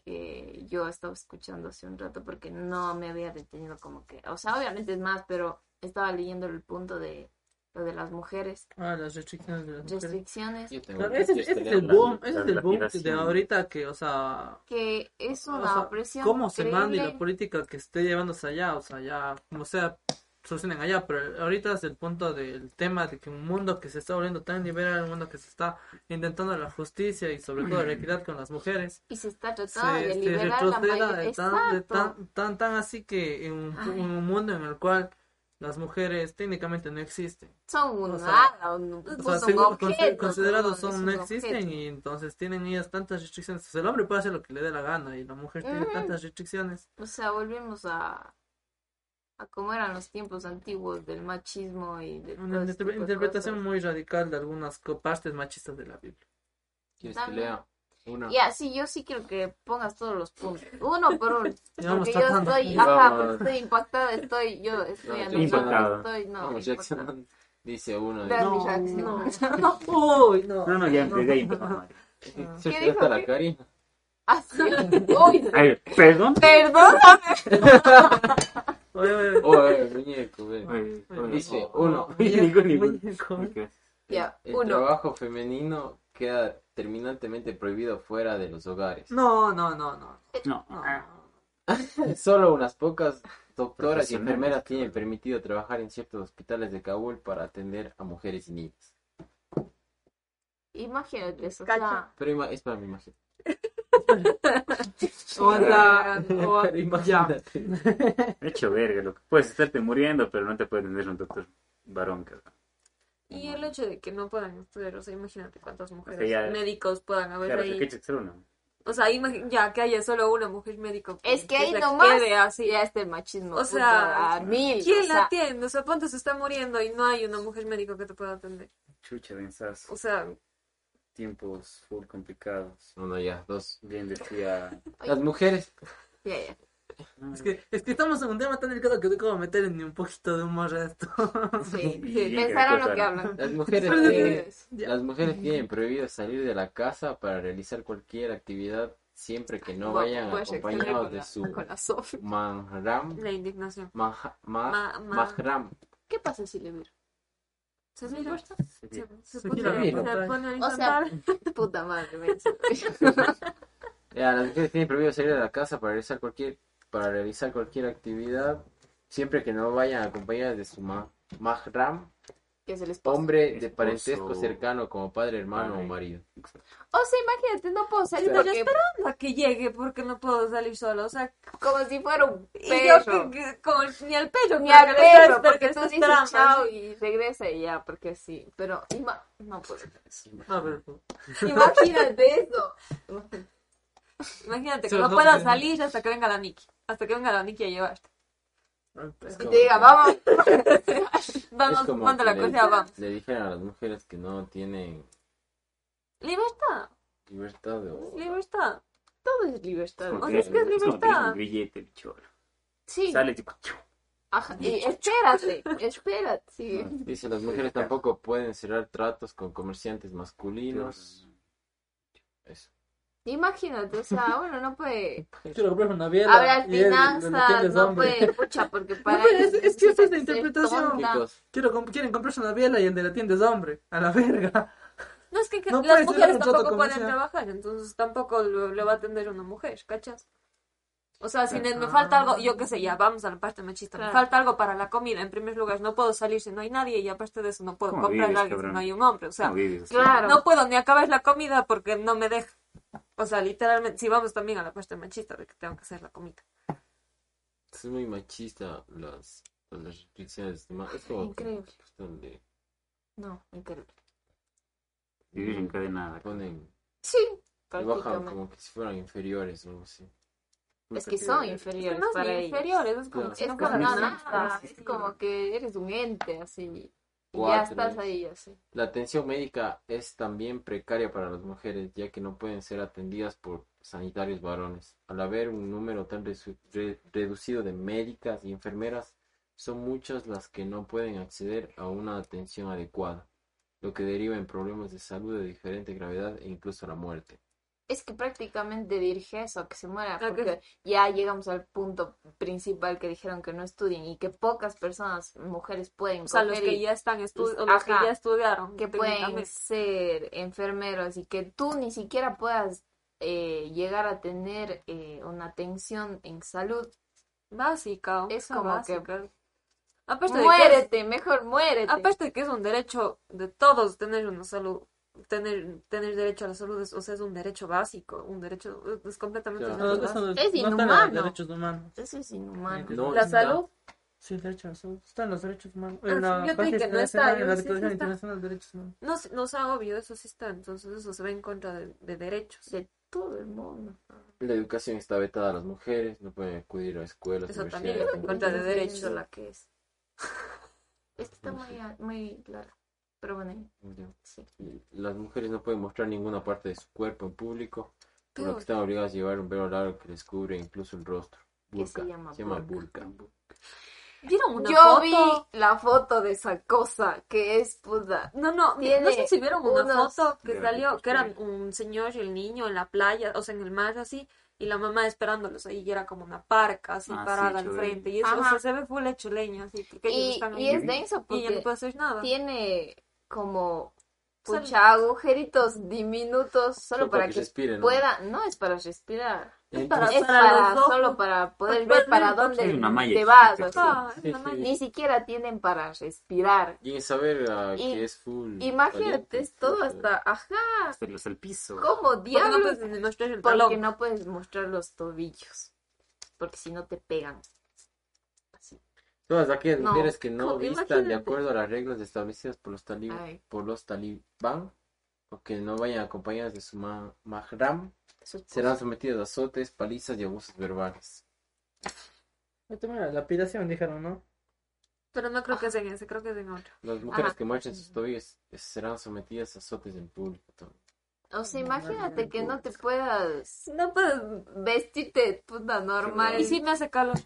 que yo estaba escuchando hace un rato porque no me había detenido como que, o sea, obviamente es más, pero estaba leyendo el punto de lo de las mujeres, ah, las restricciones de las mujeres. restricciones, Yo tengo Claro, ese, ese es el boom, ese es el boom de ahorita que, o sea, que es O una sea, opresión cómo se manda y la política que esté llevándose allá, o sea, ya, como sea, solucionen allá, pero ahorita es el punto del tema de que un mundo que se está volviendo tan liberal, un mundo que se está intentando la justicia y sobre todo la equidad con las mujeres, y se está se, tratando de se liberar la de tan, de tan, tan, tan así que en un, un mundo en el cual las mujeres técnicamente no existen. Son un o sea, O sea, pues, un según- consi- objeto, considerados son, no existen objeto. y entonces tienen ellas tantas restricciones. O sea, el hombre puede hacer lo que le dé la gana y la mujer tiene Ujú. tantas restricciones. O sea, volvemos a, a cómo eran los tiempos antiguos del machismo y de Una tipo de interpretación cosas. muy radical de algunas partes machistas de la Biblia. ¿Quieres que lea una? Ya, sí, yo sí quiero que pongas todos los puntos, uno por uno, porque yo estoy, ajá, porque estoy impactada, estoy, yo estoy No, impactado. estoy, no, Vamos, impactada. Jackson. Dice uno. No, reacción. no. Uy, no. No, no, ya empecé mal. ¿Se ¿Qué dijo? la Karina? Así, uy, Ay, perdón. perdóname. Oye, oye, oye. Muñeco, Dice uno. Muñeco. Ya, El uno. trabajo femenino queda terminantemente prohibido fuera de los hogares. No, no, no, no. No. no. ah, Solo unas pocas doctoras y enfermeras tienen permitido trabajar en ciertos hospitales de Kabul para atender a mujeres y niños. Imagínate eso, o Cacha. sea, Pero ima- es para mi imagen. Aguanta. Pero o- Ya. imagínate. Hecho verga, lo que puedes estarte muriendo, pero no te puede atender un doctor varón, cabrón. Y el hecho de que no puedan estudiar, o sea, imagínate cuántas mujeres que ya- médicos puedan haber Claro, ahí. que que ser uno. O sea, ya que haya solo una mujer médico. Es que ahí se nomás quede así. ya está el machismo. O sea, a mil. ¿Quién o sea, la atiende? O sea, ponte se está muriendo y no hay una mujer médico que te pueda atender. Chucha, pensás. O sea, Tiempos full complicados. Uno ya, dos. Bien decía. Las mujeres. ya, ya. Es que, es que estamos en un tema tan delicado que no puedo meter ni un poquito de humor a esto. Sí, sí, y- lo que hablan. Las mujeres tienen, las mujeres tienen prohibido salir de la casa para realizar cualquier actividad siempre que no vayan acompañados de su mahram. la indignación. maha- ma- Ma- ma- mahram. ¿Qué pasa si le viro? Se mira, se, se Se pone, pone a O sea, puta madre, me dice. Ya, las mujeres tienen prohibido salir de la casa para realizar cualquier para realizar cualquier actividad siempre que no vayan acompañadas de su ma- mahram, que es el esposo. hombre de Esposo. parentesco cercano como padre, hermano o marido. O sea, imagínate, no puedo salir Pero porque, esperando a que llegue porque no puedo salir sola. O sea, como si fuera un y yo perro. que, que- como ni al perro, Ni al está- porque tú dices chao y regresa y ya, porque sí. Pero ima- no puedo. Ver, Imagínate eso. Imagínate que no pueda salir hasta que venga la Nikki. Hasta que venga la Nikki a llevarte. Es Y como te diga, que- vamos. es Vamos, manda que la cosa, vamos. Le dijeron a las mujeres que no tienen Libertad, libertad de libertad. Todo es libertad. O sea, es que es libertad. un grillete, el cholo. Sí. Sale tipo. Ajá, y espérate, espérate. Sí. Dice, las mujeres tampoco pueden cerrar tratos con comerciantes masculinos. Eso. Imagínate, o sea, bueno, no puede quiero comprar una biela. hablar lo finanzas, no hombre. puede, pucha, porque para No, pero es- que esa es la ser interpretación. Quiero comp- quieren comprarse una biela y el de la tienda es hombre. A la verga. No es que, que No las mujeres tampoco pueden trabajar, entonces tampoco lo, le va a atender una mujer, ¿cachas? O sea, si me, me Ah. falta algo, yo qué sé, ya vamos a la parte machista, me falta algo para la comida, en primer lugar, no puedo salir si no hay nadie y aparte de eso no puedo ¿Cómo comprar vives, algo si no hay un hombre, o sea, no puedo ni acabar la comida porque no me deja. O sea, literalmente, si vamos también a la parte machista de que tengo que hacer la comida. es muy machista las, las restricciones. Es como Increíble. cuestión de No, increíble. Vivir encadenada. ponen Sí, y bajan como que si fueran inferiores o algo así. Es que son Es que inferiores no para inferiores, es como Claro. si Es no es como que eres un ente así. Ya estás ahí. La atención médica es también precaria para las mujeres, ya que no pueden ser atendidas por sanitarios varones. Al haber un número tan re- reducido de médicas y enfermeras, son muchas las que no pueden acceder a una atención adecuada, lo que deriva en problemas de salud de diferente gravedad e incluso la muerte. Es que prácticamente dirige eso, que se muera, porque ya llegamos al punto principal que dijeron que no estudien y que pocas personas, mujeres pueden O sea, los que y- ya están estu- o los que ya estudiaron. que pueden ser enfermeros y que tú ni siquiera puedas eh, llegar a tener eh, una atención en salud. Básica, Es como que- básica. Aparte de, que es, Muérete, mejor muérete. aparte de que es un derecho de todos tener una salud, tener, tener derecho a la salud, es, o sea, es un derecho básico, un derecho, es- completamente Claro. No, natural. eso no Es inhumano. derechos humanos. Eso es inhumano. No la salud, Sí, el derecho a la salud. Están los derechos humanos. Ah, En la sí, yo Carta creí que no está, Internacional, yo en la sí, sí Declaración está. Internacional de Derechos Humanos. No, no sea obvio, eso sí está, entonces eso se ve en contra de, de derechos. de todo el mundo. La educación está vetada a las mujeres, no pueden acudir a escuelas, Eso también está en contra de derechos. la que es. Esta está muy, muy clara. Pero bueno, sí. Las mujeres no pueden mostrar ninguna parte de su cuerpo en público, por lo que están obligadas a llevar un velo largo que les cubre incluso el rostro. Que se Burka. llama Se llama burka. burka. ¿Vieron una Yo foto? vi la foto de esa cosa que es puta. No, no, Tiene no sé si vieron una unos- foto que salió, que eran un señor y el niño en la playa, o sea, en el mar así, y la mamá esperándolos ahí, y era como una parca así Ah, parada sí, al frente, y eso, o Ajá. sea, se ve full hecho leña, así, porque ellos Y, están y ahí, es denso y ella no porque puede hacer nada. tiene como pucha agujeritos diminutos solo Solo para para que que respiren, ¿no? pueda, no es para respirar, Es para, es para solo para poder Para ver para dónde Es una malla te vas. Ah, Sí, sí. Ni siquiera tienen para respirar. Y en saber ah, Y- que es full. Imagínate, es todo full, hasta, ajá, Hasta al piso. ¿cómo Porque no diablos? puedes ni mostrar el Porque no puedes mostrar los tobillos, porque si no te pegan. Todas aquellas No, mujeres que no vistan de acuerdo a las reglas establecidas por los, talib Ay. por los talibán o que no vayan acompañadas de su ma- mahram serán sometidas a azotes, palizas y abusos verbales. Era lapidación, dijeron, ¿no? Pero no creo que es en ese, creo que es en otro. Las mujeres Ajá. que muestren sus tobillos eh, serán sometidas a azotes en público. también. O sea, imagínate que no te puedas No puedes. vestirte puta normal. Y si me hace calor.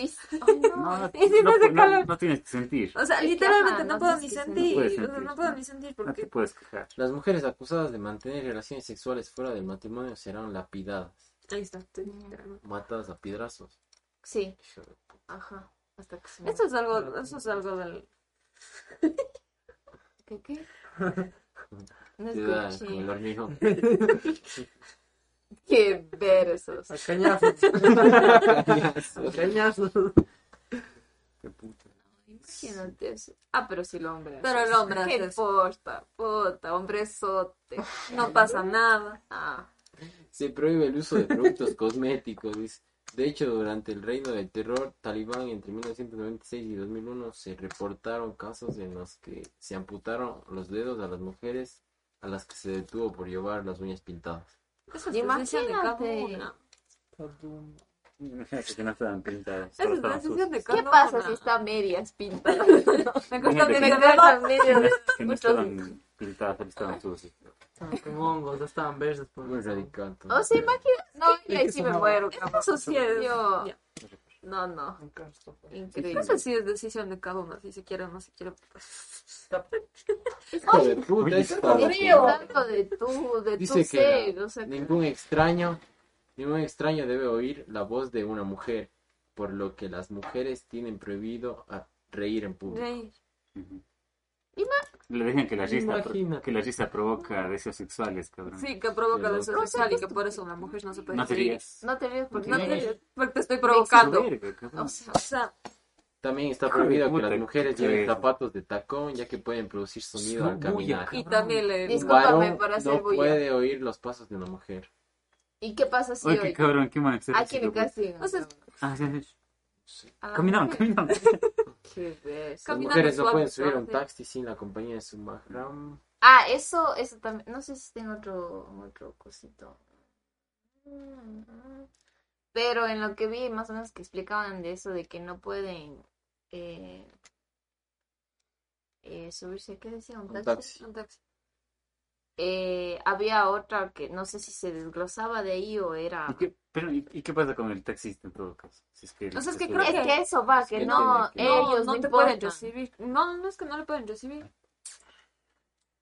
Ay, no. No, no, no, hace no- calor. no tienes que sentir. O sea, literalmente ajá, no, puedo ni sentir. o sea, no puedo ni sentir No te porque. puedes quejar. Las mujeres acusadas de mantener relaciones sexuales fuera del matrimonio serán lapidadas, Ahí está. matadas a piedrazos. Sí, ajá. Hasta que se me... Eso es algo, eso es algo del. ¿Qué qué? No Ciudad, escuché. Hormigón. Qué versos. A cañazos. A cañazos. Qué puta. Imagínate eso. Ah, pero si el hombre. Pero el hombre ¿Qué importa? Puta, hombrezote. No pasa nada. Ah, Se prohíbe el uso de productos cosméticos. dice. De hecho, durante el reino del terror talibán entre 1996 y 2001 se reportaron casos en los que se amputaron los dedos a las mujeres a las que se detuvo por llevar las uñas pintadas. Eso Imagínate. que no estaban pintadas. Solo estaban de ¿Qué pasa si está a medias pintadas? Me gusta Imagínate que- medias. No estaban pintadas, solo estaban sucias. Con hongos, estaban verdes. Por... O sea, imagina. No, y ahí sí me muero, cabrón. Eso sí es. Yo- ya. No, no. Increíble. Eso sí es decisión de cada uno. Si se quiere o no se quiere. pues. Hijo de puta, loco. hablando de tu, de tu Dice que ser, o sea, Ningún extraño, ningún extraño debe oír la voz de una mujer, por lo que las mujeres tienen prohibido a reír en público. Rey. Ujú. Le dicen que la risa, que la risa provoca deseos sexuales, cabrón. Sí, que provoca Qué deseo loco. sexual y que por eso la mujer no se puede No te rías. no te ríes porque No te ríes, porque te estoy provocando. verga. O sea, O sea, También está prohibido que las mujeres lleven zapatos de tacón, ya que pueden producir sonido al caminar. y también le. Discúlpame varón por hacer no bulla. puede oír los pasos de una mujer. ¿y qué pasa si Oye, qué cabrón, qué man. ¿A quién le castigan? O sea, Ah, sí, sí. Caminaban, mujer. caminaban. Las mujeres no pueden subir a un taxi sin la compañía de su mahram. Ah, eso, eso también. No sé si en otro, otro cosito. Pero en lo que vi, más o menos que explicaban de eso, de que no pueden eh, eh, subirse, ¿qué decía? ¿Un Un taxi? taxi. un taxi. Eh, había otra que no sé si se desglosaba de ahí o era... ¿Y qué, pero, ¿y, y qué pasa con el taxista en todo caso? Si es que, O sea, es que creo Es que- que eso va, que que no, que- ellos no, no, te pueden recibir. No, no es que no le pueden recibir.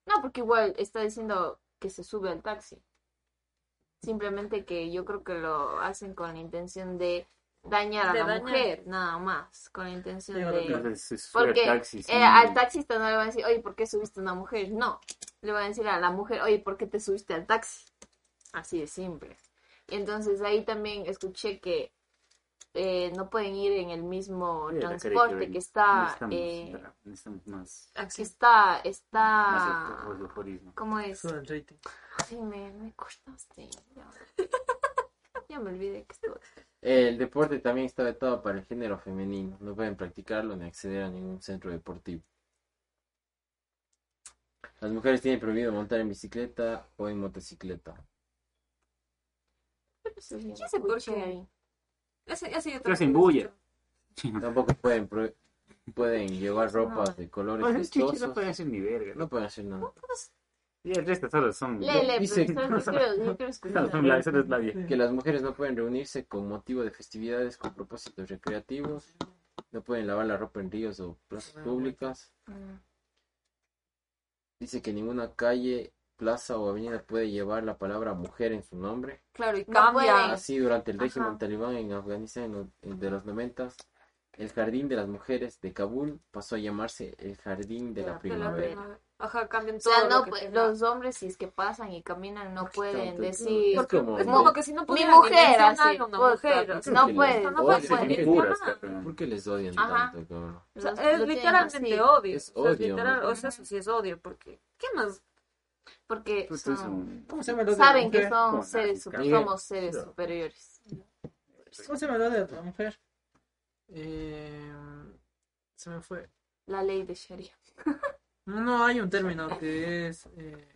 No, porque igual está diciendo que se sube al taxi. Simplemente que yo creo que lo hacen con la intención de dañar a De la dañar. mujer, nada más, con la intención de... se al Porque taxi, sí. eh, al taxista no le van a decir, oye, ¿por qué subiste a una mujer? No, le van a decir a la mujer, oye, ¿por qué te subiste al taxi? Así de simple. Y entonces ahí también escuché que eh, no pueden ir en el mismo Sí, transporte ven. que está... Necesitamos, eh, necesitamos más, que está... más está... eufo- euforismo. ¿Cómo es? El. Ay, me, me cortaste. Ya. ya me olvidé que esto. El deporte también está vetado para el género femenino. No pueden practicarlo ni acceder a ningún centro deportivo. Las mujeres tienen prohibido montar en bicicleta o en motocicleta. Qué. ahí. Ese, ese yo Pero bulla. escucho. Tampoco pueden pro- pueden llevar ropas No. de colores Pues no vistosos. puede hacer ni verga. No pueden hacer nada. Solo son... Que las mujeres no pueden reunirse con motivo de festividades con propósitos recreativos. No pueden lavar la ropa en ríos o plazas públicas. Dice que ninguna calle, plaza o avenida puede llevar la palabra mujer en su nombre. Claro, y No cambia. pueden. Así, durante el Ajá. régimen talibán en Afganistán en de los noventas, el Jardín de las Mujeres de Kabul pasó a llamarse el Jardín de De la primavera. Ajá, cambian O todo. sea, lo no, que pu- tenga. los hombres si es que pasan y caminan no pueden decir Es como- Es No. como que si no mi pudieran ni mujer así, una mujer. no así. Porque puede, les no odian, puede. Son puede. puras, Ajá. cabrón. ¿Por qué les odian Ajá. tanto, cabrón? O sea, es lo literalmente odio. Es O sea, odio, literal, o sea, eso sí es odio, porque ¿qué más? Porque Pues es son- un- ¿Cómo se llama lo saben que mujer? son seres, la- sup- somos seres No. superiores. ¿Cómo se llama lo de la mujer? Eh, se me fue. La ley de Sharia. No, no, hay un término que es. Eh,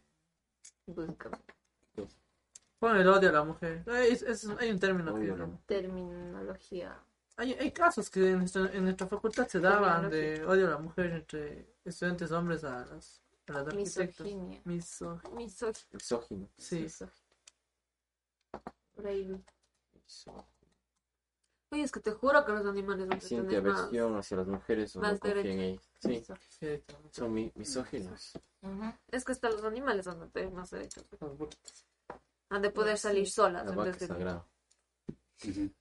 pon el odio a la mujer. Hay, es- es- hay un término que. mujer. terminología. Hay, hay casos que en nuestra, en nuestra facultad se daban de odio a la mujer entre estudiantes hombres a las, a las. Misoginia. Miso, Misógino. Misógino. sí. Misoginia. Por ahí. Misógino. Oye, es que te juro que los animales a Siente aversión hacia las mujeres o no en ellas. Sí, son mi- misóginos. Es que hasta los animales van a tener más derechos. Boquitas. Han de poder salir solas La en vez, de.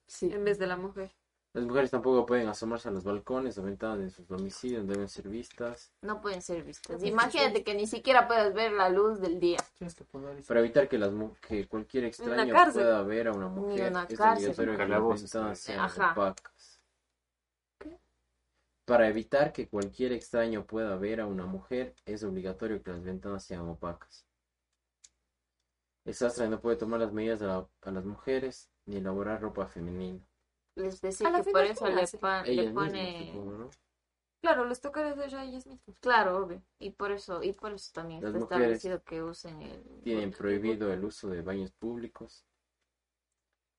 Sí. en vez de la mujer. Las mujeres tampoco pueden asomarse a los balcones o ventanas de sus domicilios, deben ser vistas. No pueden ser vistas. Imagínate que ni siquiera puedes ver la luz del día. Para evitar que, las mu- que cualquier extraño pueda ver a una Ni mujer, una es obligatorio que las ventanas sean opacas. Para evitar que cualquier extraño pueda ver a una mujer, es obligatorio que las ventanas sean opacas. El sastre no puede tomar las medidas a, la- a las mujeres ni elaborar ropa femenina. Les decía A la que por eso ¿quién le, hace? pa- le Ellas mismas, pone... supongo, ¿no? Claro, les toca a ellas mismas. Claro, obvio. Y por eso, y por eso también Las está establecido que usen el... Tienen prohibido el uso de baños públicos,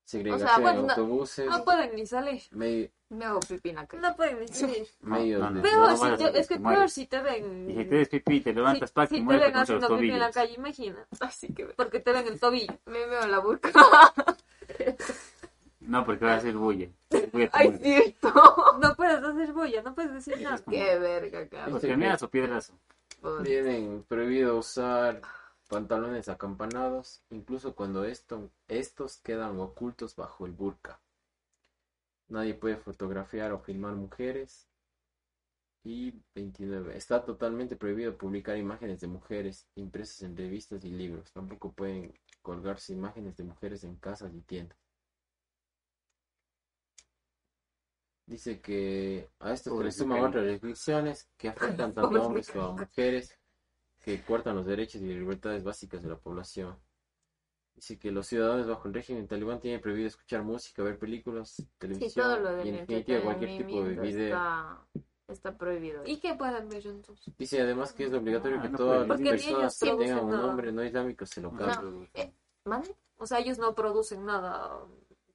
segregación O sea, bueno, en no- autobuses, No pueden ni salir. medio- Me hago pipí en la calle. No pueden ni salir. medios no, no. Peor, no si te- es que te peor mueres. si te ven. Y si te des pipí, te levantas si, pa' si que te ven los haciendo pipí en la calle, imagina. Así que Porque te ven el tobillo. me veo en la burka. No, porque va a ser bulla. Ay, cierto. No puedes hacer bulla, no puedes decir nada. Qué verga, cabrón. Porque meas o piedrazo. Tienen prohibido usar pantalones acampanados, incluso cuando esto, estos quedan ocultos bajo el burka. Nadie puede fotografiar o filmar mujeres. Y 29. Está totalmente prohibido publicar imágenes de mujeres impresas en revistas y libros. Tampoco pueden colgarse imágenes de mujeres en casas y tiendas. Dice que a esto se le suman otras restricciones que afectan tanto a hombres como a mujeres, que cortan los derechos y libertades básicas de la población. Dice que los ciudadanos bajo el régimen talibán tienen prohibido escuchar música, ver películas, Sí, televisión todo lo y en definitiva cualquier tipo de video. está, está prohibido. ¿Y qué pueden ver entonces? Dice además que es obligatorio Ah, que no todas las personas que tengan un nada. nombre no islámico se lo cambien. ¿Mande? O sea, ellos no producen nada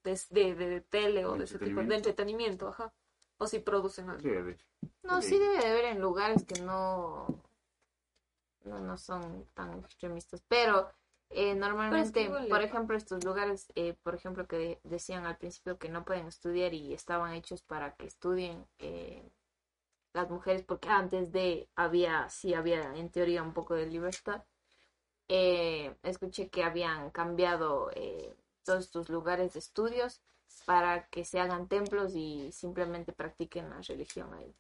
de, de, de tele o de ese tipo de Entretenimiento. entretenimiento, ajá. O si producen algo. Sí, de hecho. No, Sí. sí debe de haber en lugares que no, no, no son tan extremistas, pero eh, normalmente, por ejemplo, estos lugares, eh, por ejemplo, que de- decían al principio que no pueden estudiar y estaban hechos para que estudien eh, las mujeres, porque antes de había, sí había en teoría un poco de libertad. Eh, escuché que habían cambiado eh, todos estos lugares de estudios para que se hagan templos y simplemente practiquen la religión ahí.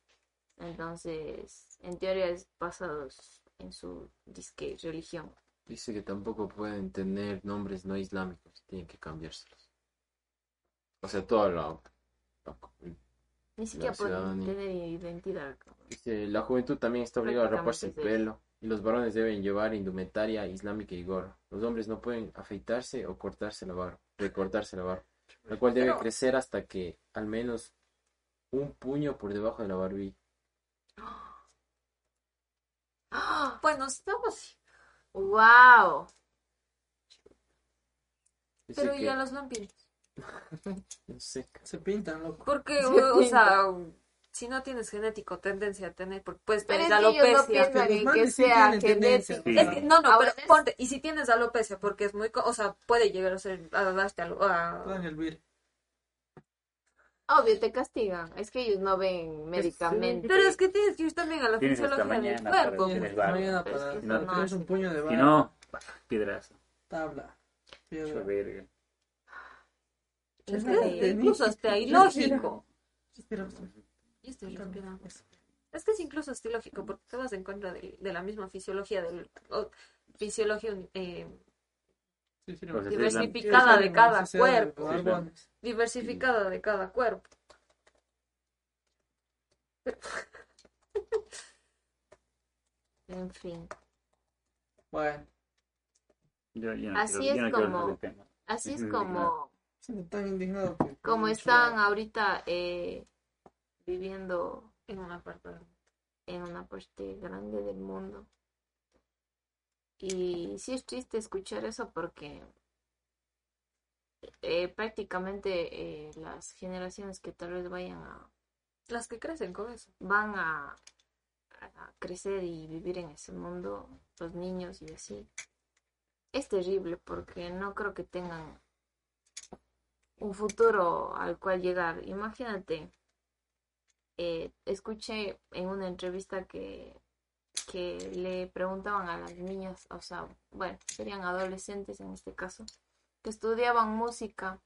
Entonces, en teoría es basados en su disque religión. Dice que tampoco pueden tener nombres no islámicos, tienen que cambiárselos. O sea, toda la... la- Ni siquiera pueden tener identidad. Dice, la juventud también está obligada a raparse el pelo y los varones deben llevar indumentaria islámica y gorro. Los hombres no pueden afeitarse o cortarse la barba, recortarse la barba, la cual debe Pero- crecer hasta que al menos un puño por debajo de la barbilla. Bueno, estamos. ¡Wow! Dice Pero que- ¿y a los lampiños? no sé, Se pintan, loco. Porque, o, sea, si no tienes genético tendencia a tener, porque puedes Pero tener es que ellos no alopecia. en que sí sea tienen tendencia. genético. Sí. Es que, no, no, Ahora pero ponte, y si tienes alopecia, porque es muy, co- o sea, puede llegar a ser, a darte alo- a- Todo en el vir. Obvio, te castigan. Es que ellos no ven médicamente. Pero es que tienes que ir también a la Tienes fisiología del para cuerpo. Tienes mañana Pero es para que no, para tienes no, un puño de Si barro. no, pa, piedrazo. Tabla. Piedra. verga. Es que incluso hasta ilógico. Estoy respirando. Es que es incluso hasta ilógico porque te vas en contra de, de la misma fisiología del o- fisiología eh, Sí, sí, Pues no. es diversificada de cada Necesidad de cuerpo, Sí. Diversificada de cada cuerpo. En fin. Bueno, Yo, yo no Así quiero, es yo no quiero como-. Así es como, indignado como están ahorita eh, viviendo En una parte en una parte grande del mundo. Y sí es triste escuchar eso porque eh, prácticamente eh, las generaciones que tal vez vayan a Las que crecen con eso. van a, a crecer y vivir en ese mundo, los niños y así. Es terrible porque no creo que tengan un futuro al cual llegar. Imagínate, eh, escuché en una entrevista que, que le preguntaban a las niñas, o sea, bueno, serían adolescentes en este caso, que estudiaban música,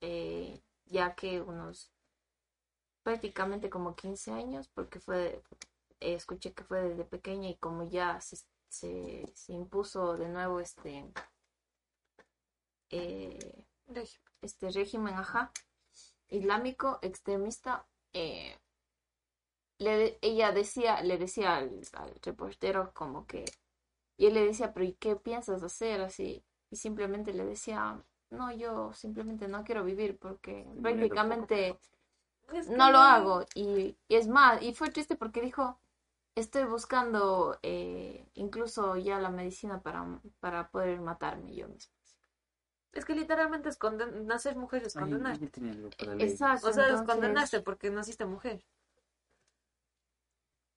eh, ya que unos prácticamente como 15 años, porque fue, eh, escuché que fue desde pequeña y como ya se, se, se impuso de nuevo este, eh, este régimen, ajá, islámico extremista, eh, le, ella decía, le decía al, al reportero como que, y él le decía, pero ¿y qué piensas hacer así? Y simplemente le decía, no, yo simplemente no quiero vivir porque prácticamente Es no lo hago. Y, y es más, y fue triste porque dijo, estoy buscando eh, incluso ya la medicina para, para poder matarme yo misma. Es que literalmente es conden- nacer mujer es Ay, condenar. yo tenía algo para leer. Exacto. O sea, es entonces- condenaste porque naciste mujer.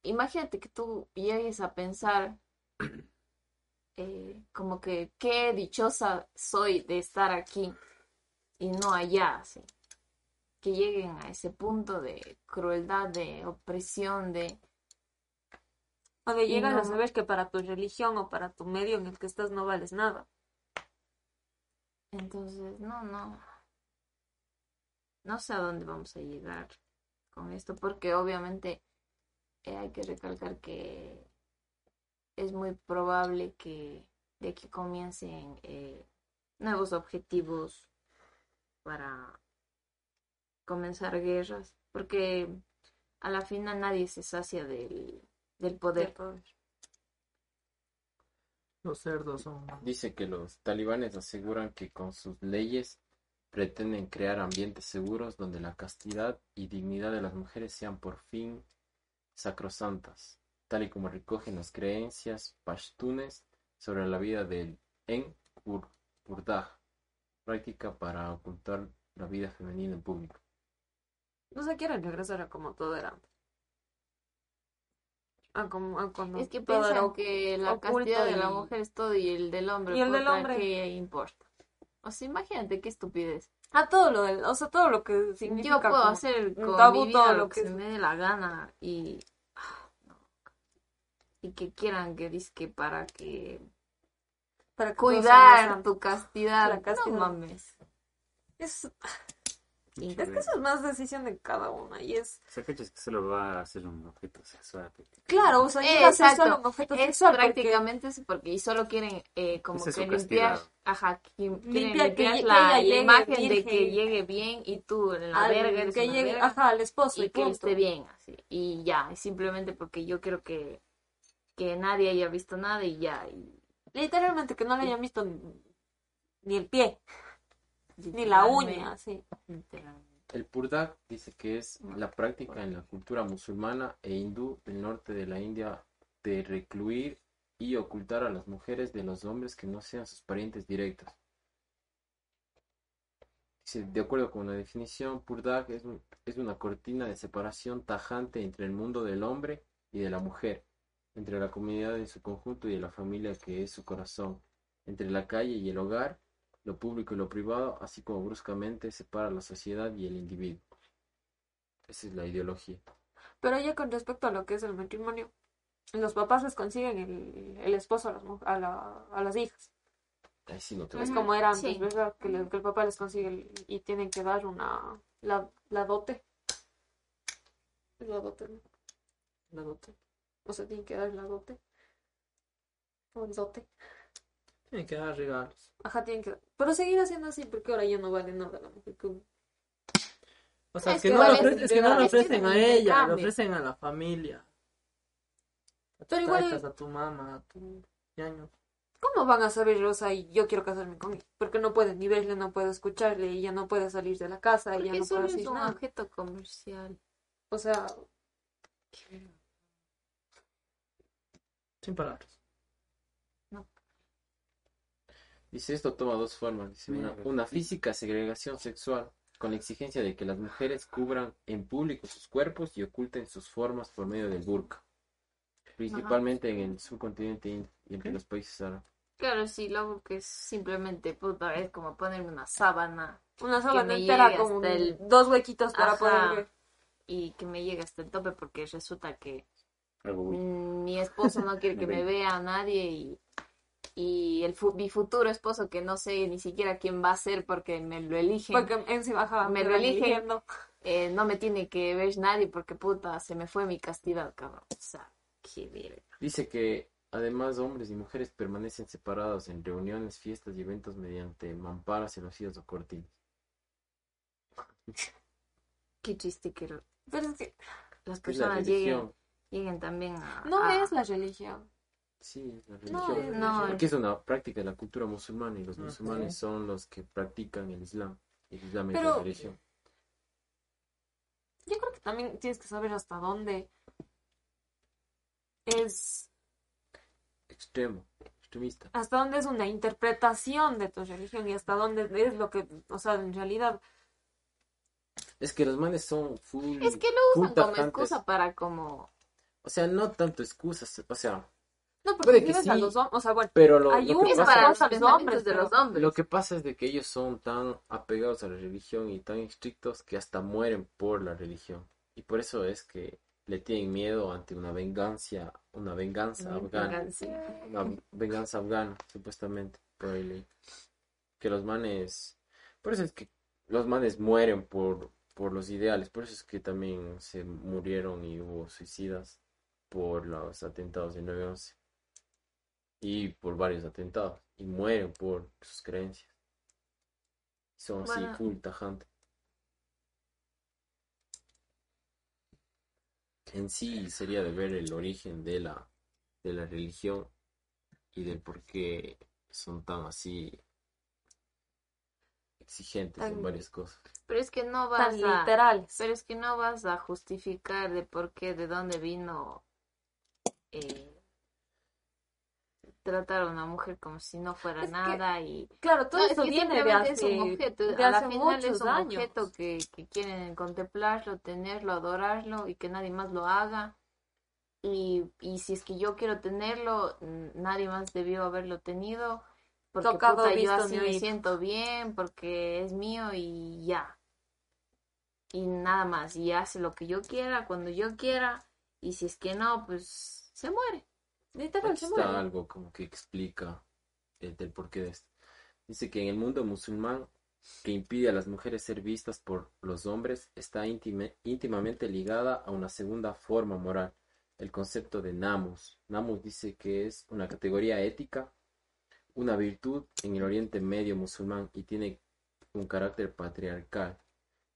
imagínate que tú llegues a pensar eh, como que qué dichosa soy de estar aquí y no allá, así. Que lleguen a ese punto de crueldad, de opresión, de... O de no- a saber que para tu religión o para tu medio en el que estás no vales nada. Entonces, no, no. No sé a dónde vamos a llegar con esto, porque obviamente eh, hay que recalcar que es muy probable que de aquí comiencen eh, nuevos objetivos para comenzar guerras, porque a la final nadie se sacia del, del poder. Del poder. Los cerdos son. Dice que los talibanes aseguran que con sus leyes pretenden crear ambientes seguros donde la castidad y dignidad de las mujeres sean por fin sacrosantas, tal y como recogen las creencias pashtunes sobre la vida del en Burdah, práctica para ocultar la vida femenina en público. No se quieren regresar a como todo era antes. A como a cuando Es que todo era piensan oc- que la castidad de la mujer es todo y el del hombre, Y el del hombre. ¿qué importa? O sea, imagínate qué estupidez. a todo lo o sea, todo lo que significa Yo puedo como hacer un con tabú mi vida todo lo que que se me dé la gana y ah. Y que quieran que que para que para que cuidar tu castidad, La castidad. no mames. Es, es que eso es más decisión de cada una y es O sea, cachas que solo va a ser un objeto sexual. claro, o sea, Eh, llega a ser exacto. solo un objeto Es sexual porque- prácticamente eso porque y solo quieren eh, como es que limpiar, castidad. ajá, que- quieren Limpiar, que limpiar lle- que la, llegue imagen de que llegue bien y tú en la al- verga eres que llegue, verga. ajá, al esposo y y que punto. esté bien, así. Y ya, es simplemente porque yo quiero que, que nadie haya visto nada y ya. Y, Literalmente que no le hayan visto ni, ni el pie, ni la uña, así. Literalmente. El Purdak dice que es la práctica en la cultura musulmana e hindú del norte de la India de recluir y ocultar a las mujeres de los hombres que no sean sus parientes directos. De acuerdo con la definición, Purdak es, un- es una cortina de separación tajante entre el mundo del hombre y de la mujer, entre la comunidad en su conjunto y de la familia que es su corazón, entre la calle y el hogar lo público y lo privado, así como bruscamente separa la sociedad y el individuo. Esa es la ideología. Pero ya con respecto a lo que es el matrimonio, los papás les consiguen el, el esposo a las, a, la- a las hijas. Ahí sí no te Es como era antes, sí. ¿verdad? Que, le- que el papá les consigue el- y tienen que dar una, la, la dote. La dote, ¿no? La dote. O sea, tienen que dar la dote. O el dote. Tienen que dar regalos. Ajá, tienen que Pero seguir haciendo así porque ahora ya no vale nada la mujer. que- O sea, Es que, que no, igual le es ofrecen, es que no le legal, es que ofrecen a ella, le ofrecen a la familia. A Pero tus igual- a tu mamá, a tu ñaño. ¿Cómo van a saber, Rosa, y yo quiero casarme con él? Porque no pueden ni verle, no puedo escucharle, y ya no puede salir de la casa, Porque no puedo es un nada. objeto comercial. O sea, Sin palabras. Dice esto toma dos formas. Dice una, una física segregación sexual con la exigencia de que las mujeres cubran en público sus cuerpos y oculten sus formas por medio del burka. Principalmente en el subcontinente indio y entre los países árabes. Claro, sí, luego que es simplemente, puta, es como ponerme una sábana Una sábana entera hasta el- dos huequitos para Ajá. poder ver. y que me llegue hasta el tope porque resulta que Algo muy- mm, mi esposo no quiere que me vea a nadie y, y el fu- mi futuro esposo que no sé ni siquiera quién va a ser porque me lo eligen, Porque en sí bajaba. Me lo eligen. eligiendo. eh, no me tiene que ver nadie porque puta, se me fue mi castidad, cabrón. O sea, qué verga. Dice que además hombres y mujeres permanecen separados en reuniones, fiestas y eventos mediante mamparas, celosías o cortinas. Qué lo- Pero es que las la personas lleguen, también a... no a- es la religión. Sí, es la religión. no, Porque es una práctica de la cultura musulmana y los Ujú. musulmanes son los que practican el Islam. El Islam es Pero- la religión. Yo creo que también tienes que saber hasta dónde es Extremo, extremista. hasta dónde es una interpretación de tu religión y hasta dónde es lo que, o sea, en realidad Es que los manes son full. Es que lo usan como excusa para como... O sea, no tanto excusas, o sea, no Puede porque que ves a sí. los hombres, o sea, bueno, pero lo, Hay lo un- que pasa, para los hombres, de los hombres. lo que pasa es de que ellos son tan apegados a la religión y tan estrictos que hasta mueren por la religión. Y por eso es que le tienen miedo ante una venganza, una venganza afgana. Una venganza afgana, supuestamente, por ahí leí. Que los manes, por eso es que los manes mueren por, por los ideales, por eso es que también se murieron y hubo suicidas por los atentados de 9-11 y por varios atentados y mueren por sus creencias. Son así full tajantes. En sí sería de ver el origen de la, de la religión y del por qué son tan así exigentes en Tan- varias cosas. Pero es que no tan vas a... literales. Pero es que no vas a justificar de por qué, de dónde vino eh, tratar a una mujer como si no fuera Es que- nada y... Claro, todo No, es eso que viene de hace, es un objeto, de a la final es un años. objeto que, que quieren contemplarlo, tenerlo, adorarlo y que nadie más lo haga. Y, y si es que yo quiero tenerlo, nadie más debió haberlo tenido. Porque Tocado, puta, yo así me siento bien, porque es mío y ya. Y nada más, y hace lo que yo quiera, cuando yo quiera. Y si es que no, pues se muere. Literal, está algo como que explica el del porqué de esto. Dice que en el mundo musulmán que impide a las mujeres ser vistas por los hombres está íntima- íntimamente ligada a una segunda forma moral, el concepto de namus. Namus dice que es una categoría ética, una virtud en el Oriente Medio musulmán y tiene un carácter patriarcal.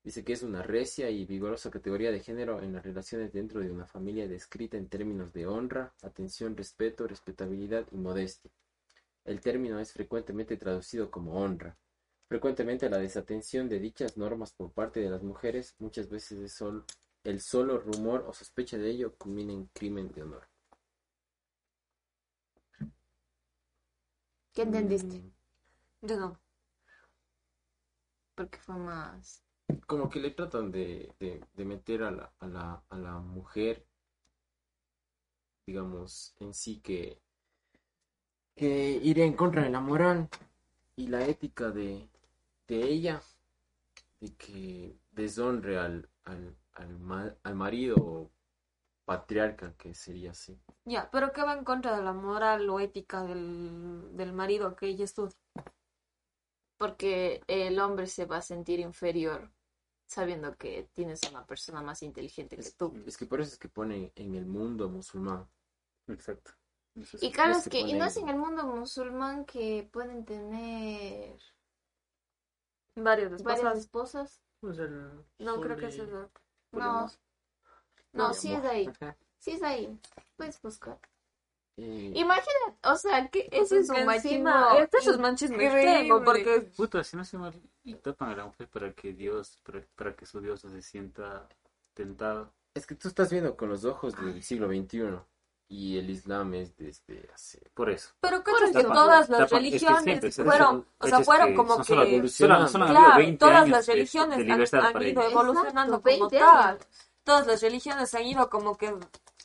Dice que es una recia y vigorosa categoría de género en las relaciones dentro de una familia descrita en términos de honra, atención, respeto, respetabilidad y modestia. El término es frecuentemente traducido como honra. Frecuentemente la desatención de dichas normas por parte de las mujeres, muchas veces es sol- el solo rumor o sospecha de ello culmina en crimen de honor. ¿Qué entendiste? Mm, Yo no. Porque fue más... como que le tratan de, de- meter a la, a la, a la mujer, digamos, en sí que, que iría en contra de la moral y la ética de, de ella, de que deshonre al, al, al, ma- al marido patriarca, que sería así. Ya, pero ¿qué va en contra de la moral o ética del, del marido que ella estudia? Porque el hombre se va a sentir inferior sabiendo que tienes a una persona más inteligente que Es, tú. es que por eso es que ponen en el mundo musulmán. Exacto. Y claro, es que que, y no es en el mundo musulmán que pueden tener Varias varias esposas. esposas. Pues el No, creo que es eso. No, no, sí es ahí, Ajá. sí es ahí. Puedes buscar. Eh, Imagínate, o sea, que ese es un machismo. Encima, este es machismo increíble. extremo, porque Puta, si no se mal, tapan a la mujer para que Dios, para, para que su Dios se sienta tentado. Es que tú estás viendo con los ojos del siglo XXI y el Islam es desde hace... Por eso. Pero creo que eso. todas Tapa- las es que religiones siempre fueron, o sea, fueron como solo que, evolucionando. Solo- claro, 20 todas años las religiones de han, han ido evolucionando Exacto, como 20 tal. Todas las religiones han ido como que,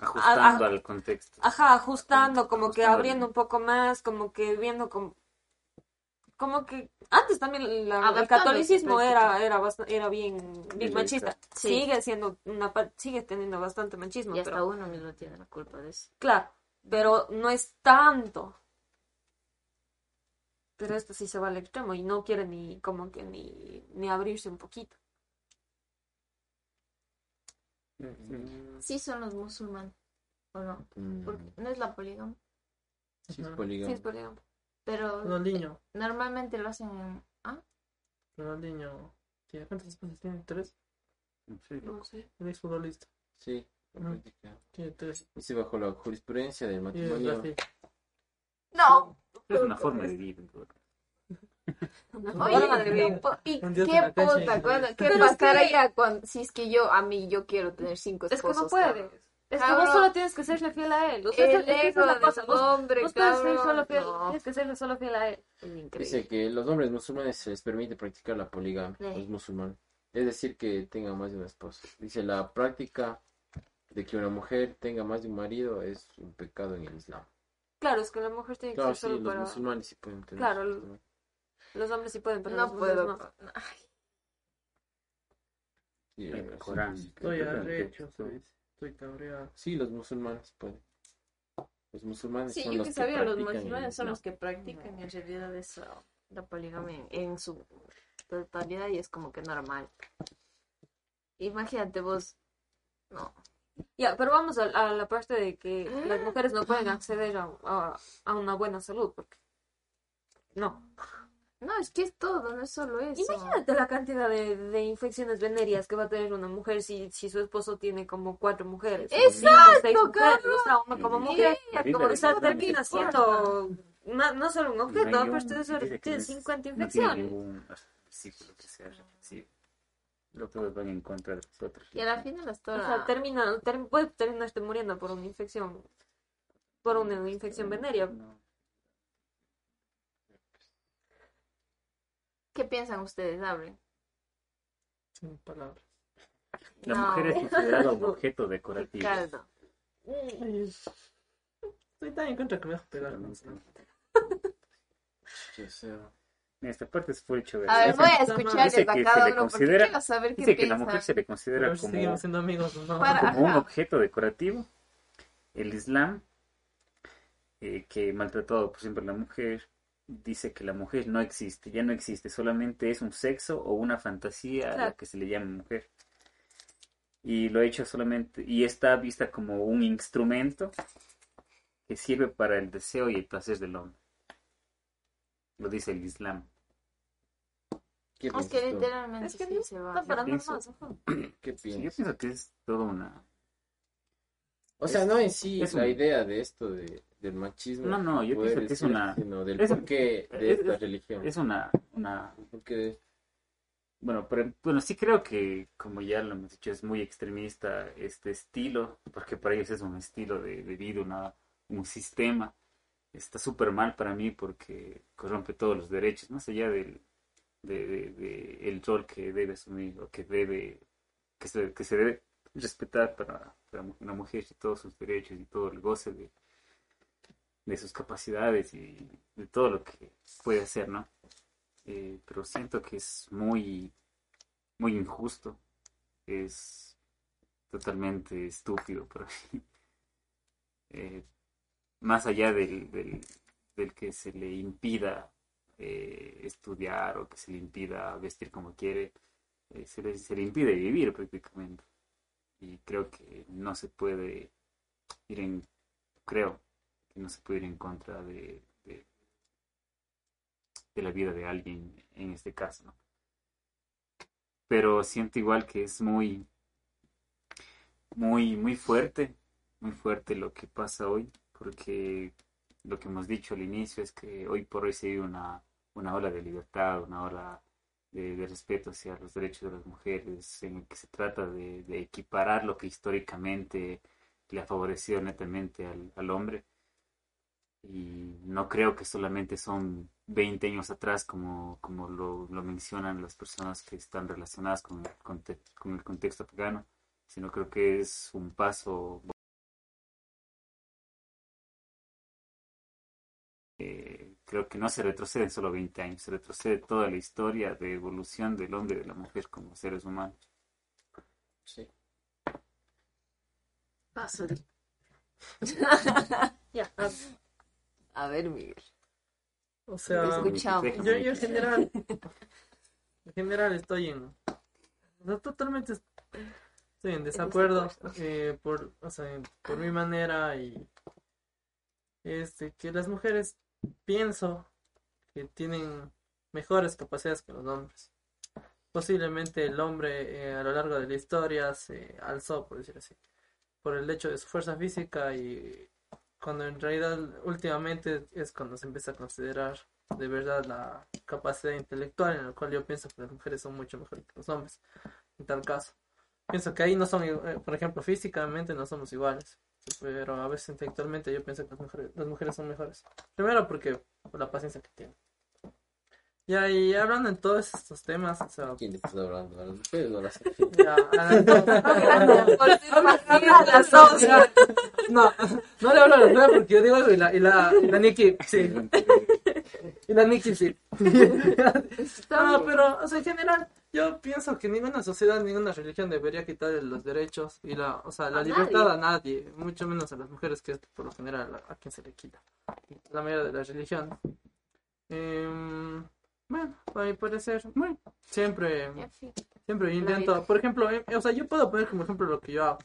ajustando a- al contexto. ajá, ajustando, como que abriendo un poco más, como que viendo como, como que antes también la- el catolicismo era, era, era bien, bien machista. Sí. Sigue siendo una, sigue teniendo bastante machismo, Y hasta pero uno mismo tiene la culpa de eso. Claro, pero no es tanto. Pero esto sí se va al extremo y no quiere ni como que ni, ni abrirse un poquito. Sí son los musulmanes, ¿o no? Mm, Porque no es la poligamia, sí, es Ajá. polígamo. Sí, es pero Ronaldinho. normalmente lo hacen en... ¿Ah? Ronaldinho. ¿Tiene cuántas esposas tiene? ¿Tres? Sí. No sé. El exfutbolista. Sí. Tiene tres. Y se bajo la jurisprudencia del matrimonio. No. Es una forma de vivir. en todo caso. Una Oye, po- ¿y qué puta? ¿Qué Pero es que- pasaría cuando, si es que yo, a mí, yo quiero tener cinco Es que esposos? no puedes. cabrón? Es que Cabrón. vos solo tienes que serle fiel a él. El es ego la del cosa. Vos, hombre, vos ser solo fiel, No, tienes que serle solo fiel a él. es increíble. Dice que los hombres musulmanes se les permite practicar la poligamia, Sí. los musulmanes. Es decir, que tengan más de una esposa. Dice, la práctica de que una mujer tenga más de un marido es un pecado en el Islam. Claro, es que la mujer tiene que Claro, ser sí, solo los para... musulmanes sí pueden tener. Claro, Los hombres sí pueden, pero no las mujeres puedo. no. Ay, Sí, Estoy Creo que- arrecho, estoy cabreado. Sí, los musulmanes pueden. Los musulmanes Sí, son yo los que que sabía, los practican el musulmanes son Islam. los que practican en realidad esa, la poligamia en, en su totalidad y es como que normal. Imagínate vos, no, Ya, pero vamos a, a la parte de que las mujeres no pueden acceder a, a, a una buena salud, porque no. No, es que es todo, no es solo eso. Imagínate la cantidad de, de infecciones venéreas que va a tener una mujer si, si su esposo tiene como cuatro mujeres. o cinco, seis mujeres, o sea, uno como mujer, como de- termina siendo no, no solo un objeto, No pero ustedes que tienen no es- 50 No tiene infecciones. ningún versículo que sea reflexivo. Todos van en contra de nosotros. Y a la final hasta O sea, termina, ter- puede terminarte muriendo por una infección, por una infección venérea. No. ¿Qué piensan ustedes? Hablen. Sin palabras. La No. mujer es considerada un objeto decorativo. Ay, Estoy tan en contra que me vas a pegar. En esta parte es full chévere. A ver, voy a escucharles dice a cada uno porque quiero saber qué Dice que la mujer se le considera como, siendo amigos no. Para- como un objeto decorativo. El Islam, eh, que maltratado por siempre a la mujer, dice que la mujer no existe, ya no existe, solamente es un sexo o una fantasía a la que se le llama mujer. Y lo ha hecho solamente, y está vista como un instrumento que sirve para el deseo y el placer del hombre. Lo dice el Islam. ¿qué Es que tú? literalmente Es que sí no se va. ¿Qué Sí, yo pienso que es toda una... O sea, no en sí es la un- idea de esto de, del machismo. No, no, yo pienso que es una- Sino del es- porqué de es- esta es- religión. Es una, una Porque Bueno, pero, bueno, sí creo que, como ya lo hemos dicho, es muy extremista este estilo, porque para ellos es un estilo de, de vida, una, un sistema. Está súper mal para mí porque corrompe todos los derechos, más allá del de, de- de el rol que debe asumir o que debe, que se, que se debe respetar para, para una mujer y todos sus derechos y todo el goce de, de sus capacidades y de todo lo que puede hacer, ¿no? Eh, pero siento que es muy, muy injusto, es totalmente estúpido para mí. Eh, más allá del, del, que se le impida eh, estudiar o que se le impida vestir como quiere, eh, se, le, se le impide vivir prácticamente. Y creo que no se puede ir en, creo que no se puede ir en contra de, de, la vida de alguien en este caso. Pero siento igual que es muy, muy, muy fuerte, muy fuerte lo que pasa hoy, porque lo que hemos dicho al inicio es que hoy por hoy se vive una, una ola de libertad, una ola de, de respeto hacia los derechos de las mujeres, en el que se trata de, de equiparar lo que históricamente le ha favorecido netamente al, al hombre. Y no creo que solamente son 20 años atrás, como, como lo, lo mencionan las personas que están relacionadas con el, con el contexto afgano, sino creo que es un paso creo que no se retrocede en solo 20 años, se retrocede toda la historia de evolución del hombre y de la mujer como seres humanos. Sí. Paso. ya, a- A ver, Miguel. O sea, escuchamos. Yo, yo en general, en general estoy en, no, totalmente estoy en desacuerdo eh, por, o sea, por mi manera y este que las mujeres pienso que tienen mejores capacidades que los hombres. Posiblemente el hombre eh, a lo largo de la historia se alzó, por decir así, por el hecho de su fuerza física y cuando en realidad últimamente es cuando se empieza a considerar de verdad la capacidad intelectual en la cual yo pienso que las mujeres son mucho mejores que los hombres en tal caso. Pienso que ahí no son, eh, por ejemplo, físicamente no somos iguales, pero a veces intelectualmente yo pienso que las mujeres, las mujeres son mejores. Primero porque por la paciencia que tienen. Ya, y hablando en todos estos temas, o sea, ¿Quién está hablando? ¿A las mujeres o a las ya, no, no le hablo a las mujeres porque yo digo algo y la, y la, y la Nikki, sí, y la Nikki sí. No, pero, o sea, en general, yo pienso que ninguna sociedad, ninguna religión debería quitarle los derechos y la, o sea, la A libertad nadie. a nadie, mucho menos a las mujeres, que es por lo general a, a quien se le quita. La mayoría de las religiones. Em, bueno, a mi parecer, bueno, siempre, siempre intento, por ejemplo, eh, o sea, yo puedo poner como ejemplo lo que yo hago,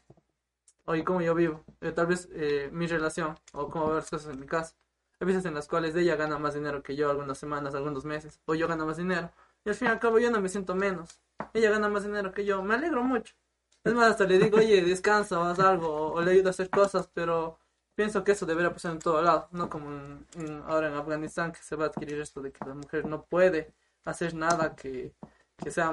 o y cómo yo vivo, eh, tal vez eh, mi relación, o cómo veo las cosas en mi casa. Hay veces en las cuales ella gana más dinero que yo, algunas semanas, algunos meses, o yo gano más dinero. Y al fin y al cabo yo no me siento menos. Ella gana más dinero que yo, me alegro mucho. Es más, hasta le digo, oye, descansa o haz algo, o, le ayudo a hacer cosas, pero pienso que eso debería pasar en todo lado, no como en- en- ahora en Afganistán, que se va a adquirir esto de que la mujer no puede hacer nada que, que sea ah,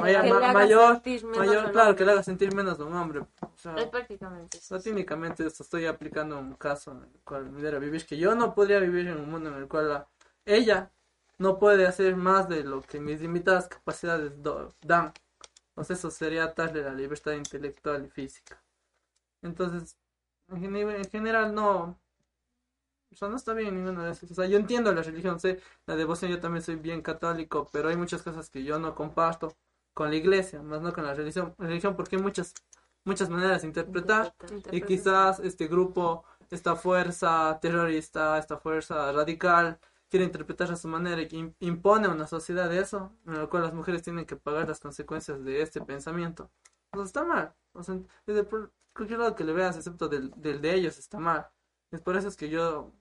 maya- que ma- mayor, mayor, claro, que le haga sentir menos de un hombre. O sea, Es prácticamente eso. o sea, técnicamente esto estoy aplicando un caso en el cual me vivir, que yo no podría vivir en un mundo en el cual la- ella no puede hacer más de lo que mis limitadas capacidades do- dan. Entonces eso sería atarle la libertad intelectual y física. Entonces, en, gen- en general no, o sea, no está bien ninguna de esas. O sea, yo entiendo la religión, sé la devoción, yo también soy bien católico, pero hay muchas cosas que yo no comparto con la iglesia, más no con la religión, religión porque hay muchas, muchas maneras de interpretar. Y quizás este grupo, esta fuerza terrorista, esta fuerza radical, quiere interpretar a su manera y im- impone a una sociedad eso, en la cual las mujeres tienen que pagar las consecuencias de este pensamiento. Entonces está mal. Desde cualquier lado que le veas, excepto del, del de ellos, está mal. Es por eso es que yo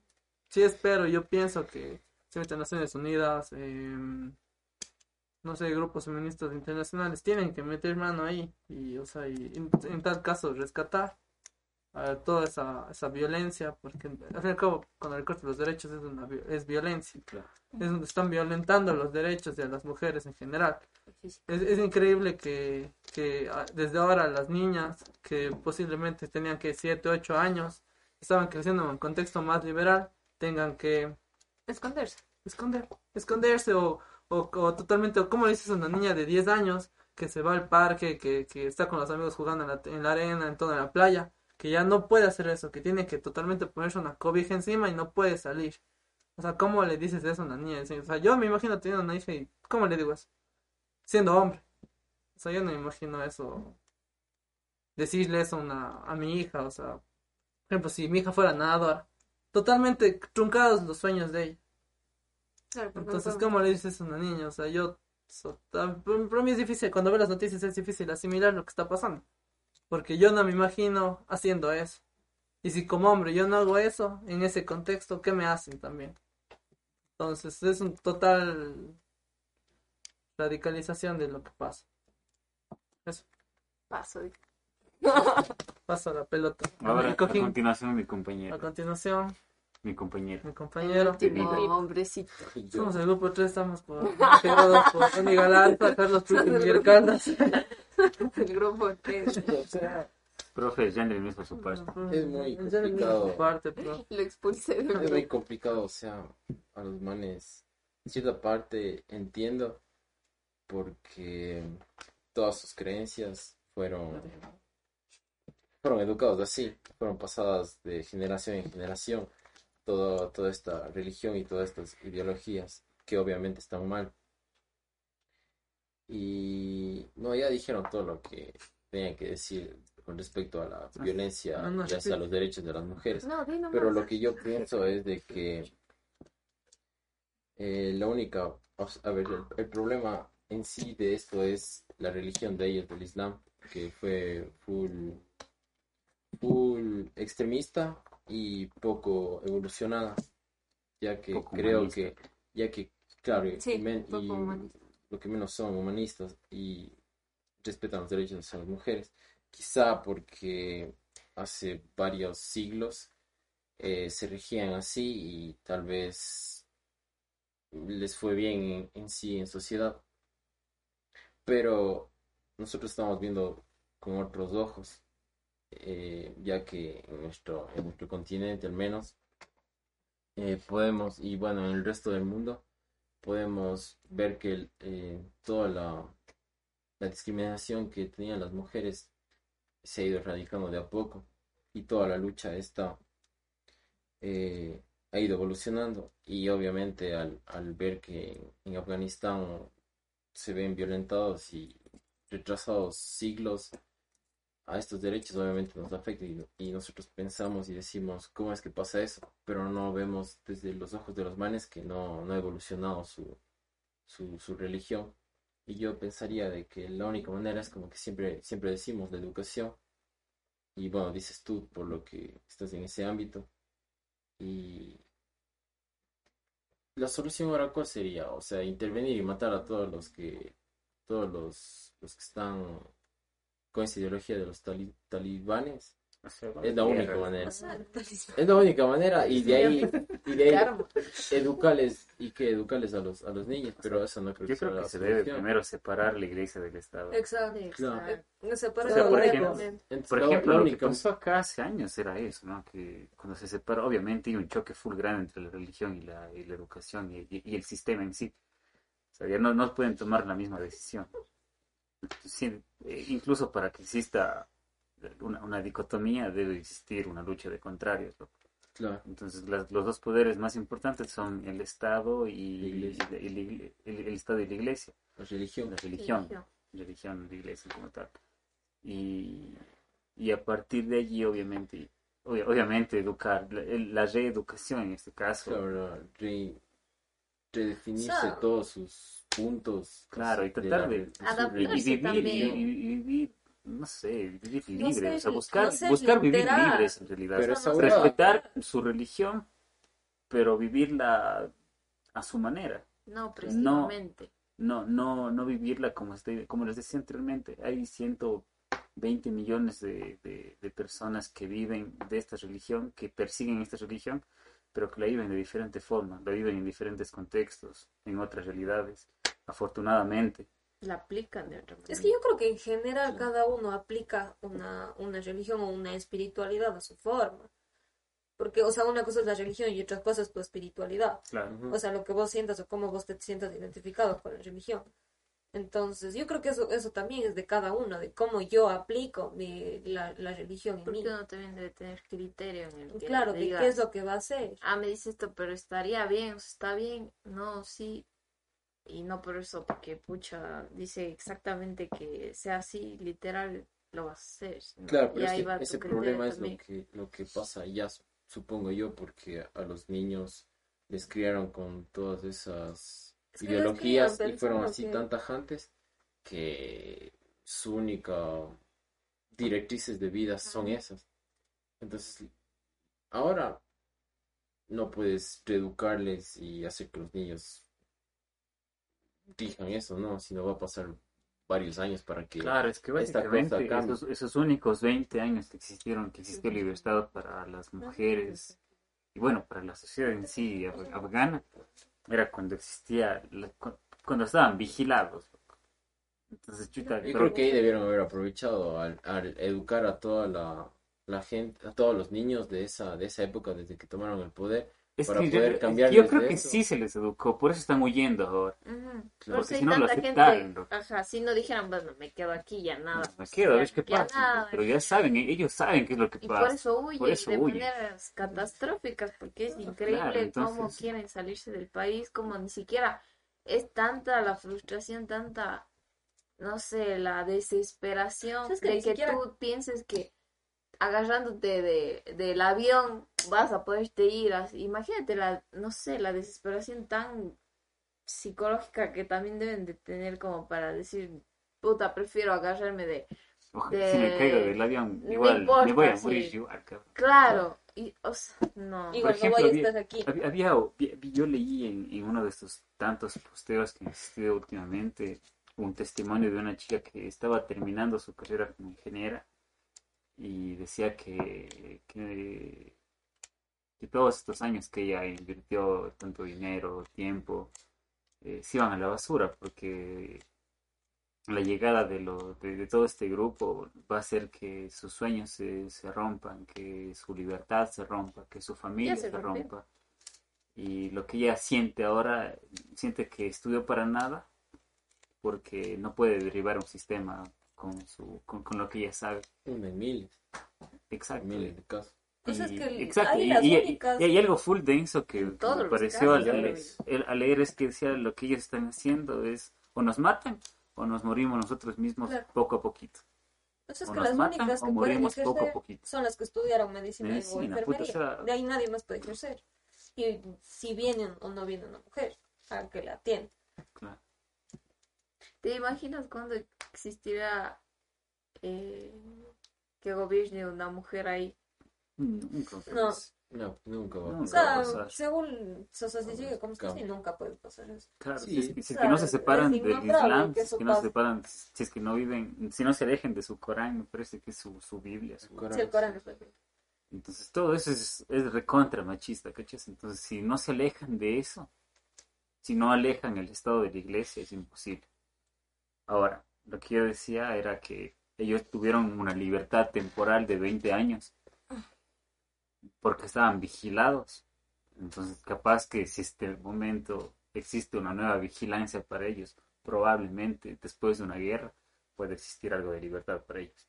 sí espero, yo pienso que se meten Naciones Unidas, em, no sé, grupos feministas internacionales tienen que meter mano ahí y, o sea, y en tal caso rescatar a toda esa, esa violencia, porque al fin y al cabo, con el corte de los derechos es, una, es violencia. Es donde están violentando los derechos de las mujeres en general. Es, es increíble que, que ah, desde ahora las niñas que posiblemente tenían que 7, 8 años, estaban creciendo en un contexto más liberal, tengan que Esconderse. esconder, esconderse o, o, o totalmente, o como le dices a una niña de 10 años que se va al parque, que, que está con los amigos jugando en la, en la arena, en toda la playa, que ya no puede hacer eso, que tiene que totalmente ponerse una cobija encima y no puede salir. O sea, ¿cómo le dices eso a una niña? O sea, yo me imagino teniendo una hija y ¿cómo le digo eso? Siendo hombre. O sea, yo no me imagino eso. Decirle eso a, una, a mi hija, o sea, por ejemplo, si mi hija fuera nadadora, totalmente truncados los sueños de ella. Claro, Entonces, no ¿cómo le dices a una niña? O sea, yo... so- para mí es difícil, cuando veo las noticias es difícil asimilar lo que está pasando. Porque yo no me imagino haciendo eso. Y si como hombre yo no hago eso, en ese contexto, ¿qué me hacen también? Entonces, es un total radicalización de lo que pasa. paso. de- Paso la pelota. Ahora, a continuación, mi a compañero. continuación, mi compañero. mi compañero. Hombrecito. Somos el grupo 3, estamos por, por Tony Galarza, Carlos Cruz y Caldas. El grupo 3. o sea, Profe, ya le mismo su parte. Es muy complicado. parte, Lo expulsé de es muy complicado, o sea, a los manes, en cierta parte entiendo, porque todas sus creencias fueron, fueron educados así, fueron pasadas de generación en generación, todo, toda esta religión y todas estas ideologías, que obviamente están mal. Y no, ya dijeron todo lo que tenían que decir con respecto a la violencia No, no, y hacia sí. los derechos de las mujeres. No. Pero lo que yo pienso es de que eh, la única, a ver, el, el problema en sí de esto es la religión de ellos, del Islam, que fue full, full extremista y poco evolucionada, ya que Poco creo humanista. que, ya que, claro, y Sí, men- poco y humanista. Lo que menos son humanistas y respetan los derechos de las mujeres. Quizá porque hace varios siglos eh, se regían así y tal vez les fue bien en, sí en sociedad. Pero nosotros estamos viendo con otros ojos, eh, ya que en nuestro, en nuestro continente al menos eh, podemos, y bueno, en el resto del mundo, podemos ver que eh, toda la, discriminación que tenían las mujeres se ha ido erradicando de a poco y toda la lucha esta eh, ha ido evolucionando. Y obviamente al, al ver que en Afganistán se ven violentados y retrasados siglos a estos derechos obviamente nos afecta y, nosotros pensamos y decimos cómo es que pasa eso pero no vemos desde los ojos de los manes que no, no ha evolucionado su, su, su religión. Y yo pensaría de que la única manera es como que siempre, siempre decimos la educación. Y bueno, dices tú por lo que estás en ese ámbito. Y la solución ahora cuál sería, o sea, intervenir y matar a todos los que todos los, los que están con esa ideología de los tali- talibanes O sea, es la única guerra. manera. O sea, Es la única manera y de ahí, y de ahí karma. educarles y que educarles a los a los niños, pero eso no creo que Yo sea creo que la se debe primero separar la iglesia del Estado. Exacto. Separar O sea, por ejemplo. Entonces, Por ejemplo, lo que pasó acá hace años era eso, ¿no? Que cuando se separó, obviamente hay un choque full grande entre la religión y la, y la educación y, y- y el sistema en sí. O sea, ya no, no pueden tomar la misma decisión. Sí, eh, incluso para que exista una, una dicotomía debe existir una lucha de contrarios. ¿no? Claro, Entonces, las- los dos poderes más importantes son el Estado y, La iglesia. y la- y la- el, el Estado y la Iglesia, la religión. la religión religión, la iglesia como tal. Y, y a partir de allí, obviamente, obvia- obviamente educar, la, el- la reeducación en este caso, claro, Claro, re- redefinirse todos sus puntos. y así, tratar de, y religión. vivir, y, y- y vivir, no sé, vivir No libre, ser- o sea, buscar, no buscar vivir literal. libres en realidad, Pero no respetar su religión, pero vivirla a su manera. No, precisamente. no, no, no vivirla como estoy, como les decía anteriormente. Hay 120 millones de, de, de personas que viven de esta religión, que persiguen esta religión, pero que la viven de diferente forma, la viven en diferentes contextos, en otras realidades, afortunadamente. La aplican de otra manera. Es que yo creo que en general cada uno aplica una, una religión o una espiritualidad a su forma. Porque, o sea, una cosa es la religión y otra cosa es tu espiritualidad. Claro. O sea, lo que vos sientas o cómo vos te sientas identificado con la religión. Entonces, yo creo que eso, eso también es de cada uno, de cómo yo aplico mi- la, la religión en mí. Porque uno también debe tener criterio en el que Claro, que diga, qué es lo que va a hacer. ah, me dice esto, pero estaría bien, está bien, no, sí, y no por eso, porque pucha, dice exactamente que sea así, literal, lo va a hacer. ¿no? Claro, pero es que ese problema es lo que, lo que pasa ya, su- supongo yo, porque a los niños les criaron con todas esas Es ideologías y fueron así que- tan tajantes que su única directrices de vida son esas. Entonces, ahora no puedes reeducarles y hacer que los niños digan eso, ¿no? Sino va a pasar varios años para que Claro, es que esta cosa esos, esos únicos 20 años que existieron, que existió libertad para las mujeres Y bueno, para la sociedad en sí af- afgana, era cuando existía, cuando estaban vigilados. Entonces, chuta, Yo creo que ahí debieron haber aprovechado al, al educar a toda la, la gente, a todos los niños de esa, de esa época, desde que tomaron el poder. Es para que poder yo, creo que eso. sí se les educó, por eso están huyendo ahora. Claro. Porque si hay no lo tanta aceptaron, gente, ajá, si no dijeran, bueno, me quedo aquí, ya nada. Me pues, quedo, ver qué pasa. nada, pero ya ya- saben, ellos saben qué es lo que Y pasa. por eso huyen, Por eso de huyen. maneras catastróficas, porque es increíble Claro, cómo quieren salirse del país, como ni siquiera es tanta la frustración, tanta, no sé, la desesperación Es que de que siquiera- tú pienses que agarrándote de, del avión vas a poderte ir. así. Imagínate la, no sé, la desesperación tan psicológica que también deben de tener como para decir, puta, prefiero agarrarme de Si me caigo del avión, no igual importa, me voy a sí. morir igual, cabrón. Claro, y, o sea, no. Igual no ejemplo, voy a estar aquí. Había, había- yo leí en, en uno de estos tantos posteos que han existido últimamente un testimonio de una chica que estaba terminando su carrera como ingeniera y decía que, que, que todos estos años que ella invirtió tanto dinero, tiempo, eh, se iban a la basura porque la llegada de, lo, de, de todo este grupo va a hacer que sus sueños se, se rompan, que su libertad se rompa, que su familia se se, rompa. Y lo que ella siente ahora, siente que estudió para nada porque no puede derribar un sistema con, su, con, con lo que ella sabe. En miles, Exacto. miles de casos. Pues es Y- que el- exacto, y, y- únicas- y hay algo full denso que, En me pareció al, ya el- al leer es que decía lo que ellos están haciendo es o nos matan o nos morimos nosotros mismos Claro. poco a poquito. Pues es O que nos las matan únicas o que pueden morimos poco a ejercer poquito. son las que estudiaron medicina, Medicina, o puta, enfermería. o sea- De ahí nadie más puede ejercer. Y si viene o no viene una mujer a que la atienda. Claro. ¿Te imaginas cuando existirá eh, que gobierne una mujer ahí? Nunca. No. No, nunca va a. O pasar. sea, según o sea, si sigue como Nunca. puede pasar eso. Claro, Sí. si es, que- si es O que no se separan es del Islam, si es que no se separan, si es que no viven, si no se alejen de su Corán, me parece que es su, su Biblia, su, Corán. Si el Corán es la Biblia. Entonces todo eso es, es recontra machista, ¿cachas? Entonces si no se alejan de eso, si no alejan el estado de la iglesia, es imposible. Ahora, lo que yo decía era que ellos tuvieron una libertad temporal de 20 años porque estaban vigilados. Entonces capaz que si este momento existe una nueva vigilancia para ellos, probablemente después de una guerra puede existir algo de libertad para ellos.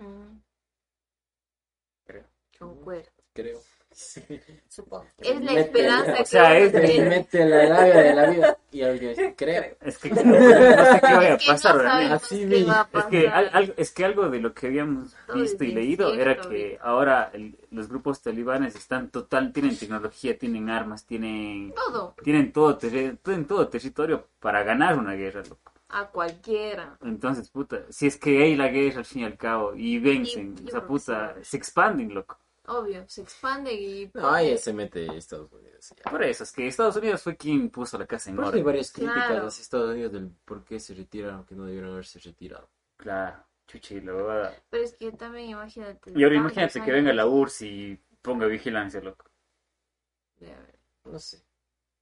Mm, Creo. concuerdo. Creo. Supongo. Es la Mete- esperanza o que sea, uno es- mete la labia de la vida y alguien dice, creo. Es que no sé qué vaya a Es que no pasar, Así qué vi. va a Es que, es que algo de lo que habíamos visto y leído era que ahora el- los grupos talibanes están total, tienen tecnología, tienen armas, tienen, Todo, tienen todo, tienen todo territorio para ganar una guerra, loco. a cualquiera. Entonces, puta, si es que hay la guerra al fin y al cabo y vencen, Y- esa puta, se expanden, loco. Obvio, se expande y No, ahí se mete Estados Unidos. ya. Por eso, es que Estados Unidos fue quien puso la casa en Por eso hay orden. varias críticas Claro. hacia Estados Unidos del por qué se retiraron, que no debieron haberse retirado. Claro, chuchi, la verdad. Pero es que también imagínate. Y ahora tantos imagínate que venga la URSS y ponga vigilancia, loco. de haber- No sé.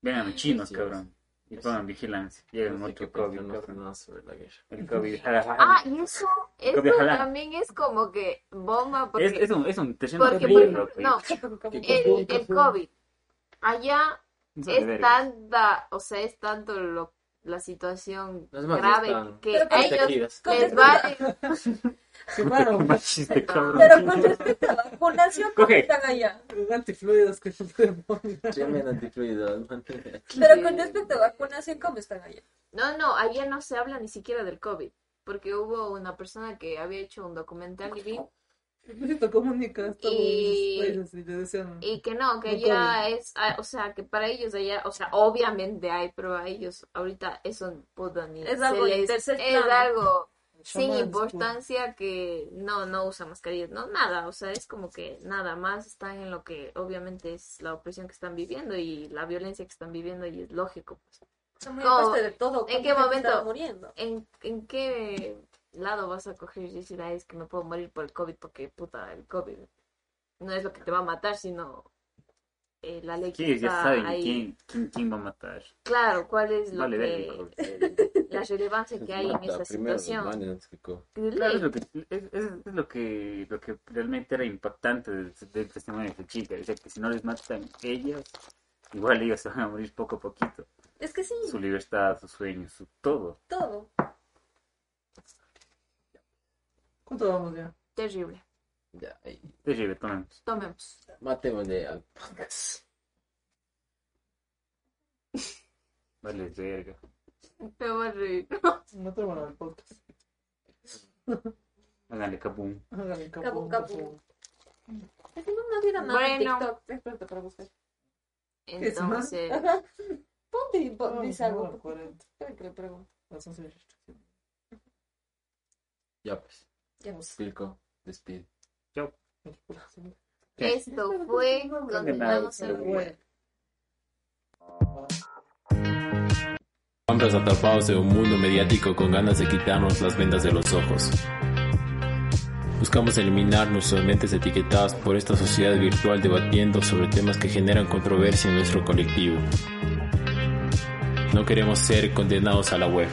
Vengan los chinos, Sí, cabrón. Y sí. pongan vigilancia. Llegan No otro COVID, no nada sobre la guerra. El COVID. Ah, y eso, eso también es como que bomba porque, Es, es un, es un terreno porque por- no, el, el COVID allá es tanta, o sea, es tanto lo, la situación más grave están que a ellos les vale. Machista, cabrón. Pero con respecto a la vacunación, ¿cómo Coge. están allá? Los antifluidos que no se ponen. Tremendo antifluido. man. Pero con respecto a vacunación, ¿cómo están allá? No, no, allá no se habla ni siquiera del COVID, porque hubo una persona que había hecho un documental y vi Todos Y- los países y le decían. Y que no, que No allá es, ah, o sea, que para ellos allá, o sea, obviamente hay, pero a ellos ahorita eso puta ni Es se algo les- tercer es algo sin chamanes, importancia que no, no usa mascarillas, no, nada, o sea, es como que nada más están en lo que obviamente es la opresión que están viviendo y la violencia que están viviendo y es lógico, pues. ¿En ¿cómo qué momento? muriendo? ¿En, en qué lado vas a coger y decir, "Ay, es que me puedo morir por el COVID porque, puta, el COVID no es lo que te va a matar, sino eh, la ley que ya está saben ahí. quién, quién, quién va a matar. Claro, cuál es lo Vale, que, la relevancia que hay en Mata los situación. Claro, es lo que, es, es- es lo que, lo que realmente era impactante del, del testimonio de esta chica. O sea, que si no les matan ellas, igual ellos se van a morir poco a poquito. Es que sí, Su libertad, sus sueños, su todo. todo. ¿Cuánto vamos ya? Terrible. Ya, ahí. Terrible, tomemos. Tomemos. Matémosle al podcast. Vale, verga. Me voy a reír. No te van al podcast. Háganle kabum. Háganle Capu, capu, capu. Es que no, no hubiera nada Bueno. en TikTok. Espérate para buscar. ¿Qué es más? Entonces. Ponte y pon- No, dice algo. 40. Espera que le pregunto. Las 11 restricciones. Ya pues. Ya pues. Pilco, despide. esto fue Condenados al Bueno. Web. Hombres atrapados en un mundo mediático con ganas de quitarnos las vendas de los ojos. Buscamos eliminar nuestras mentes etiquetadas por esta sociedad virtual debatiendo sobre temas que generan controversia en nuestro colectivo. No queremos ser condenados a la web.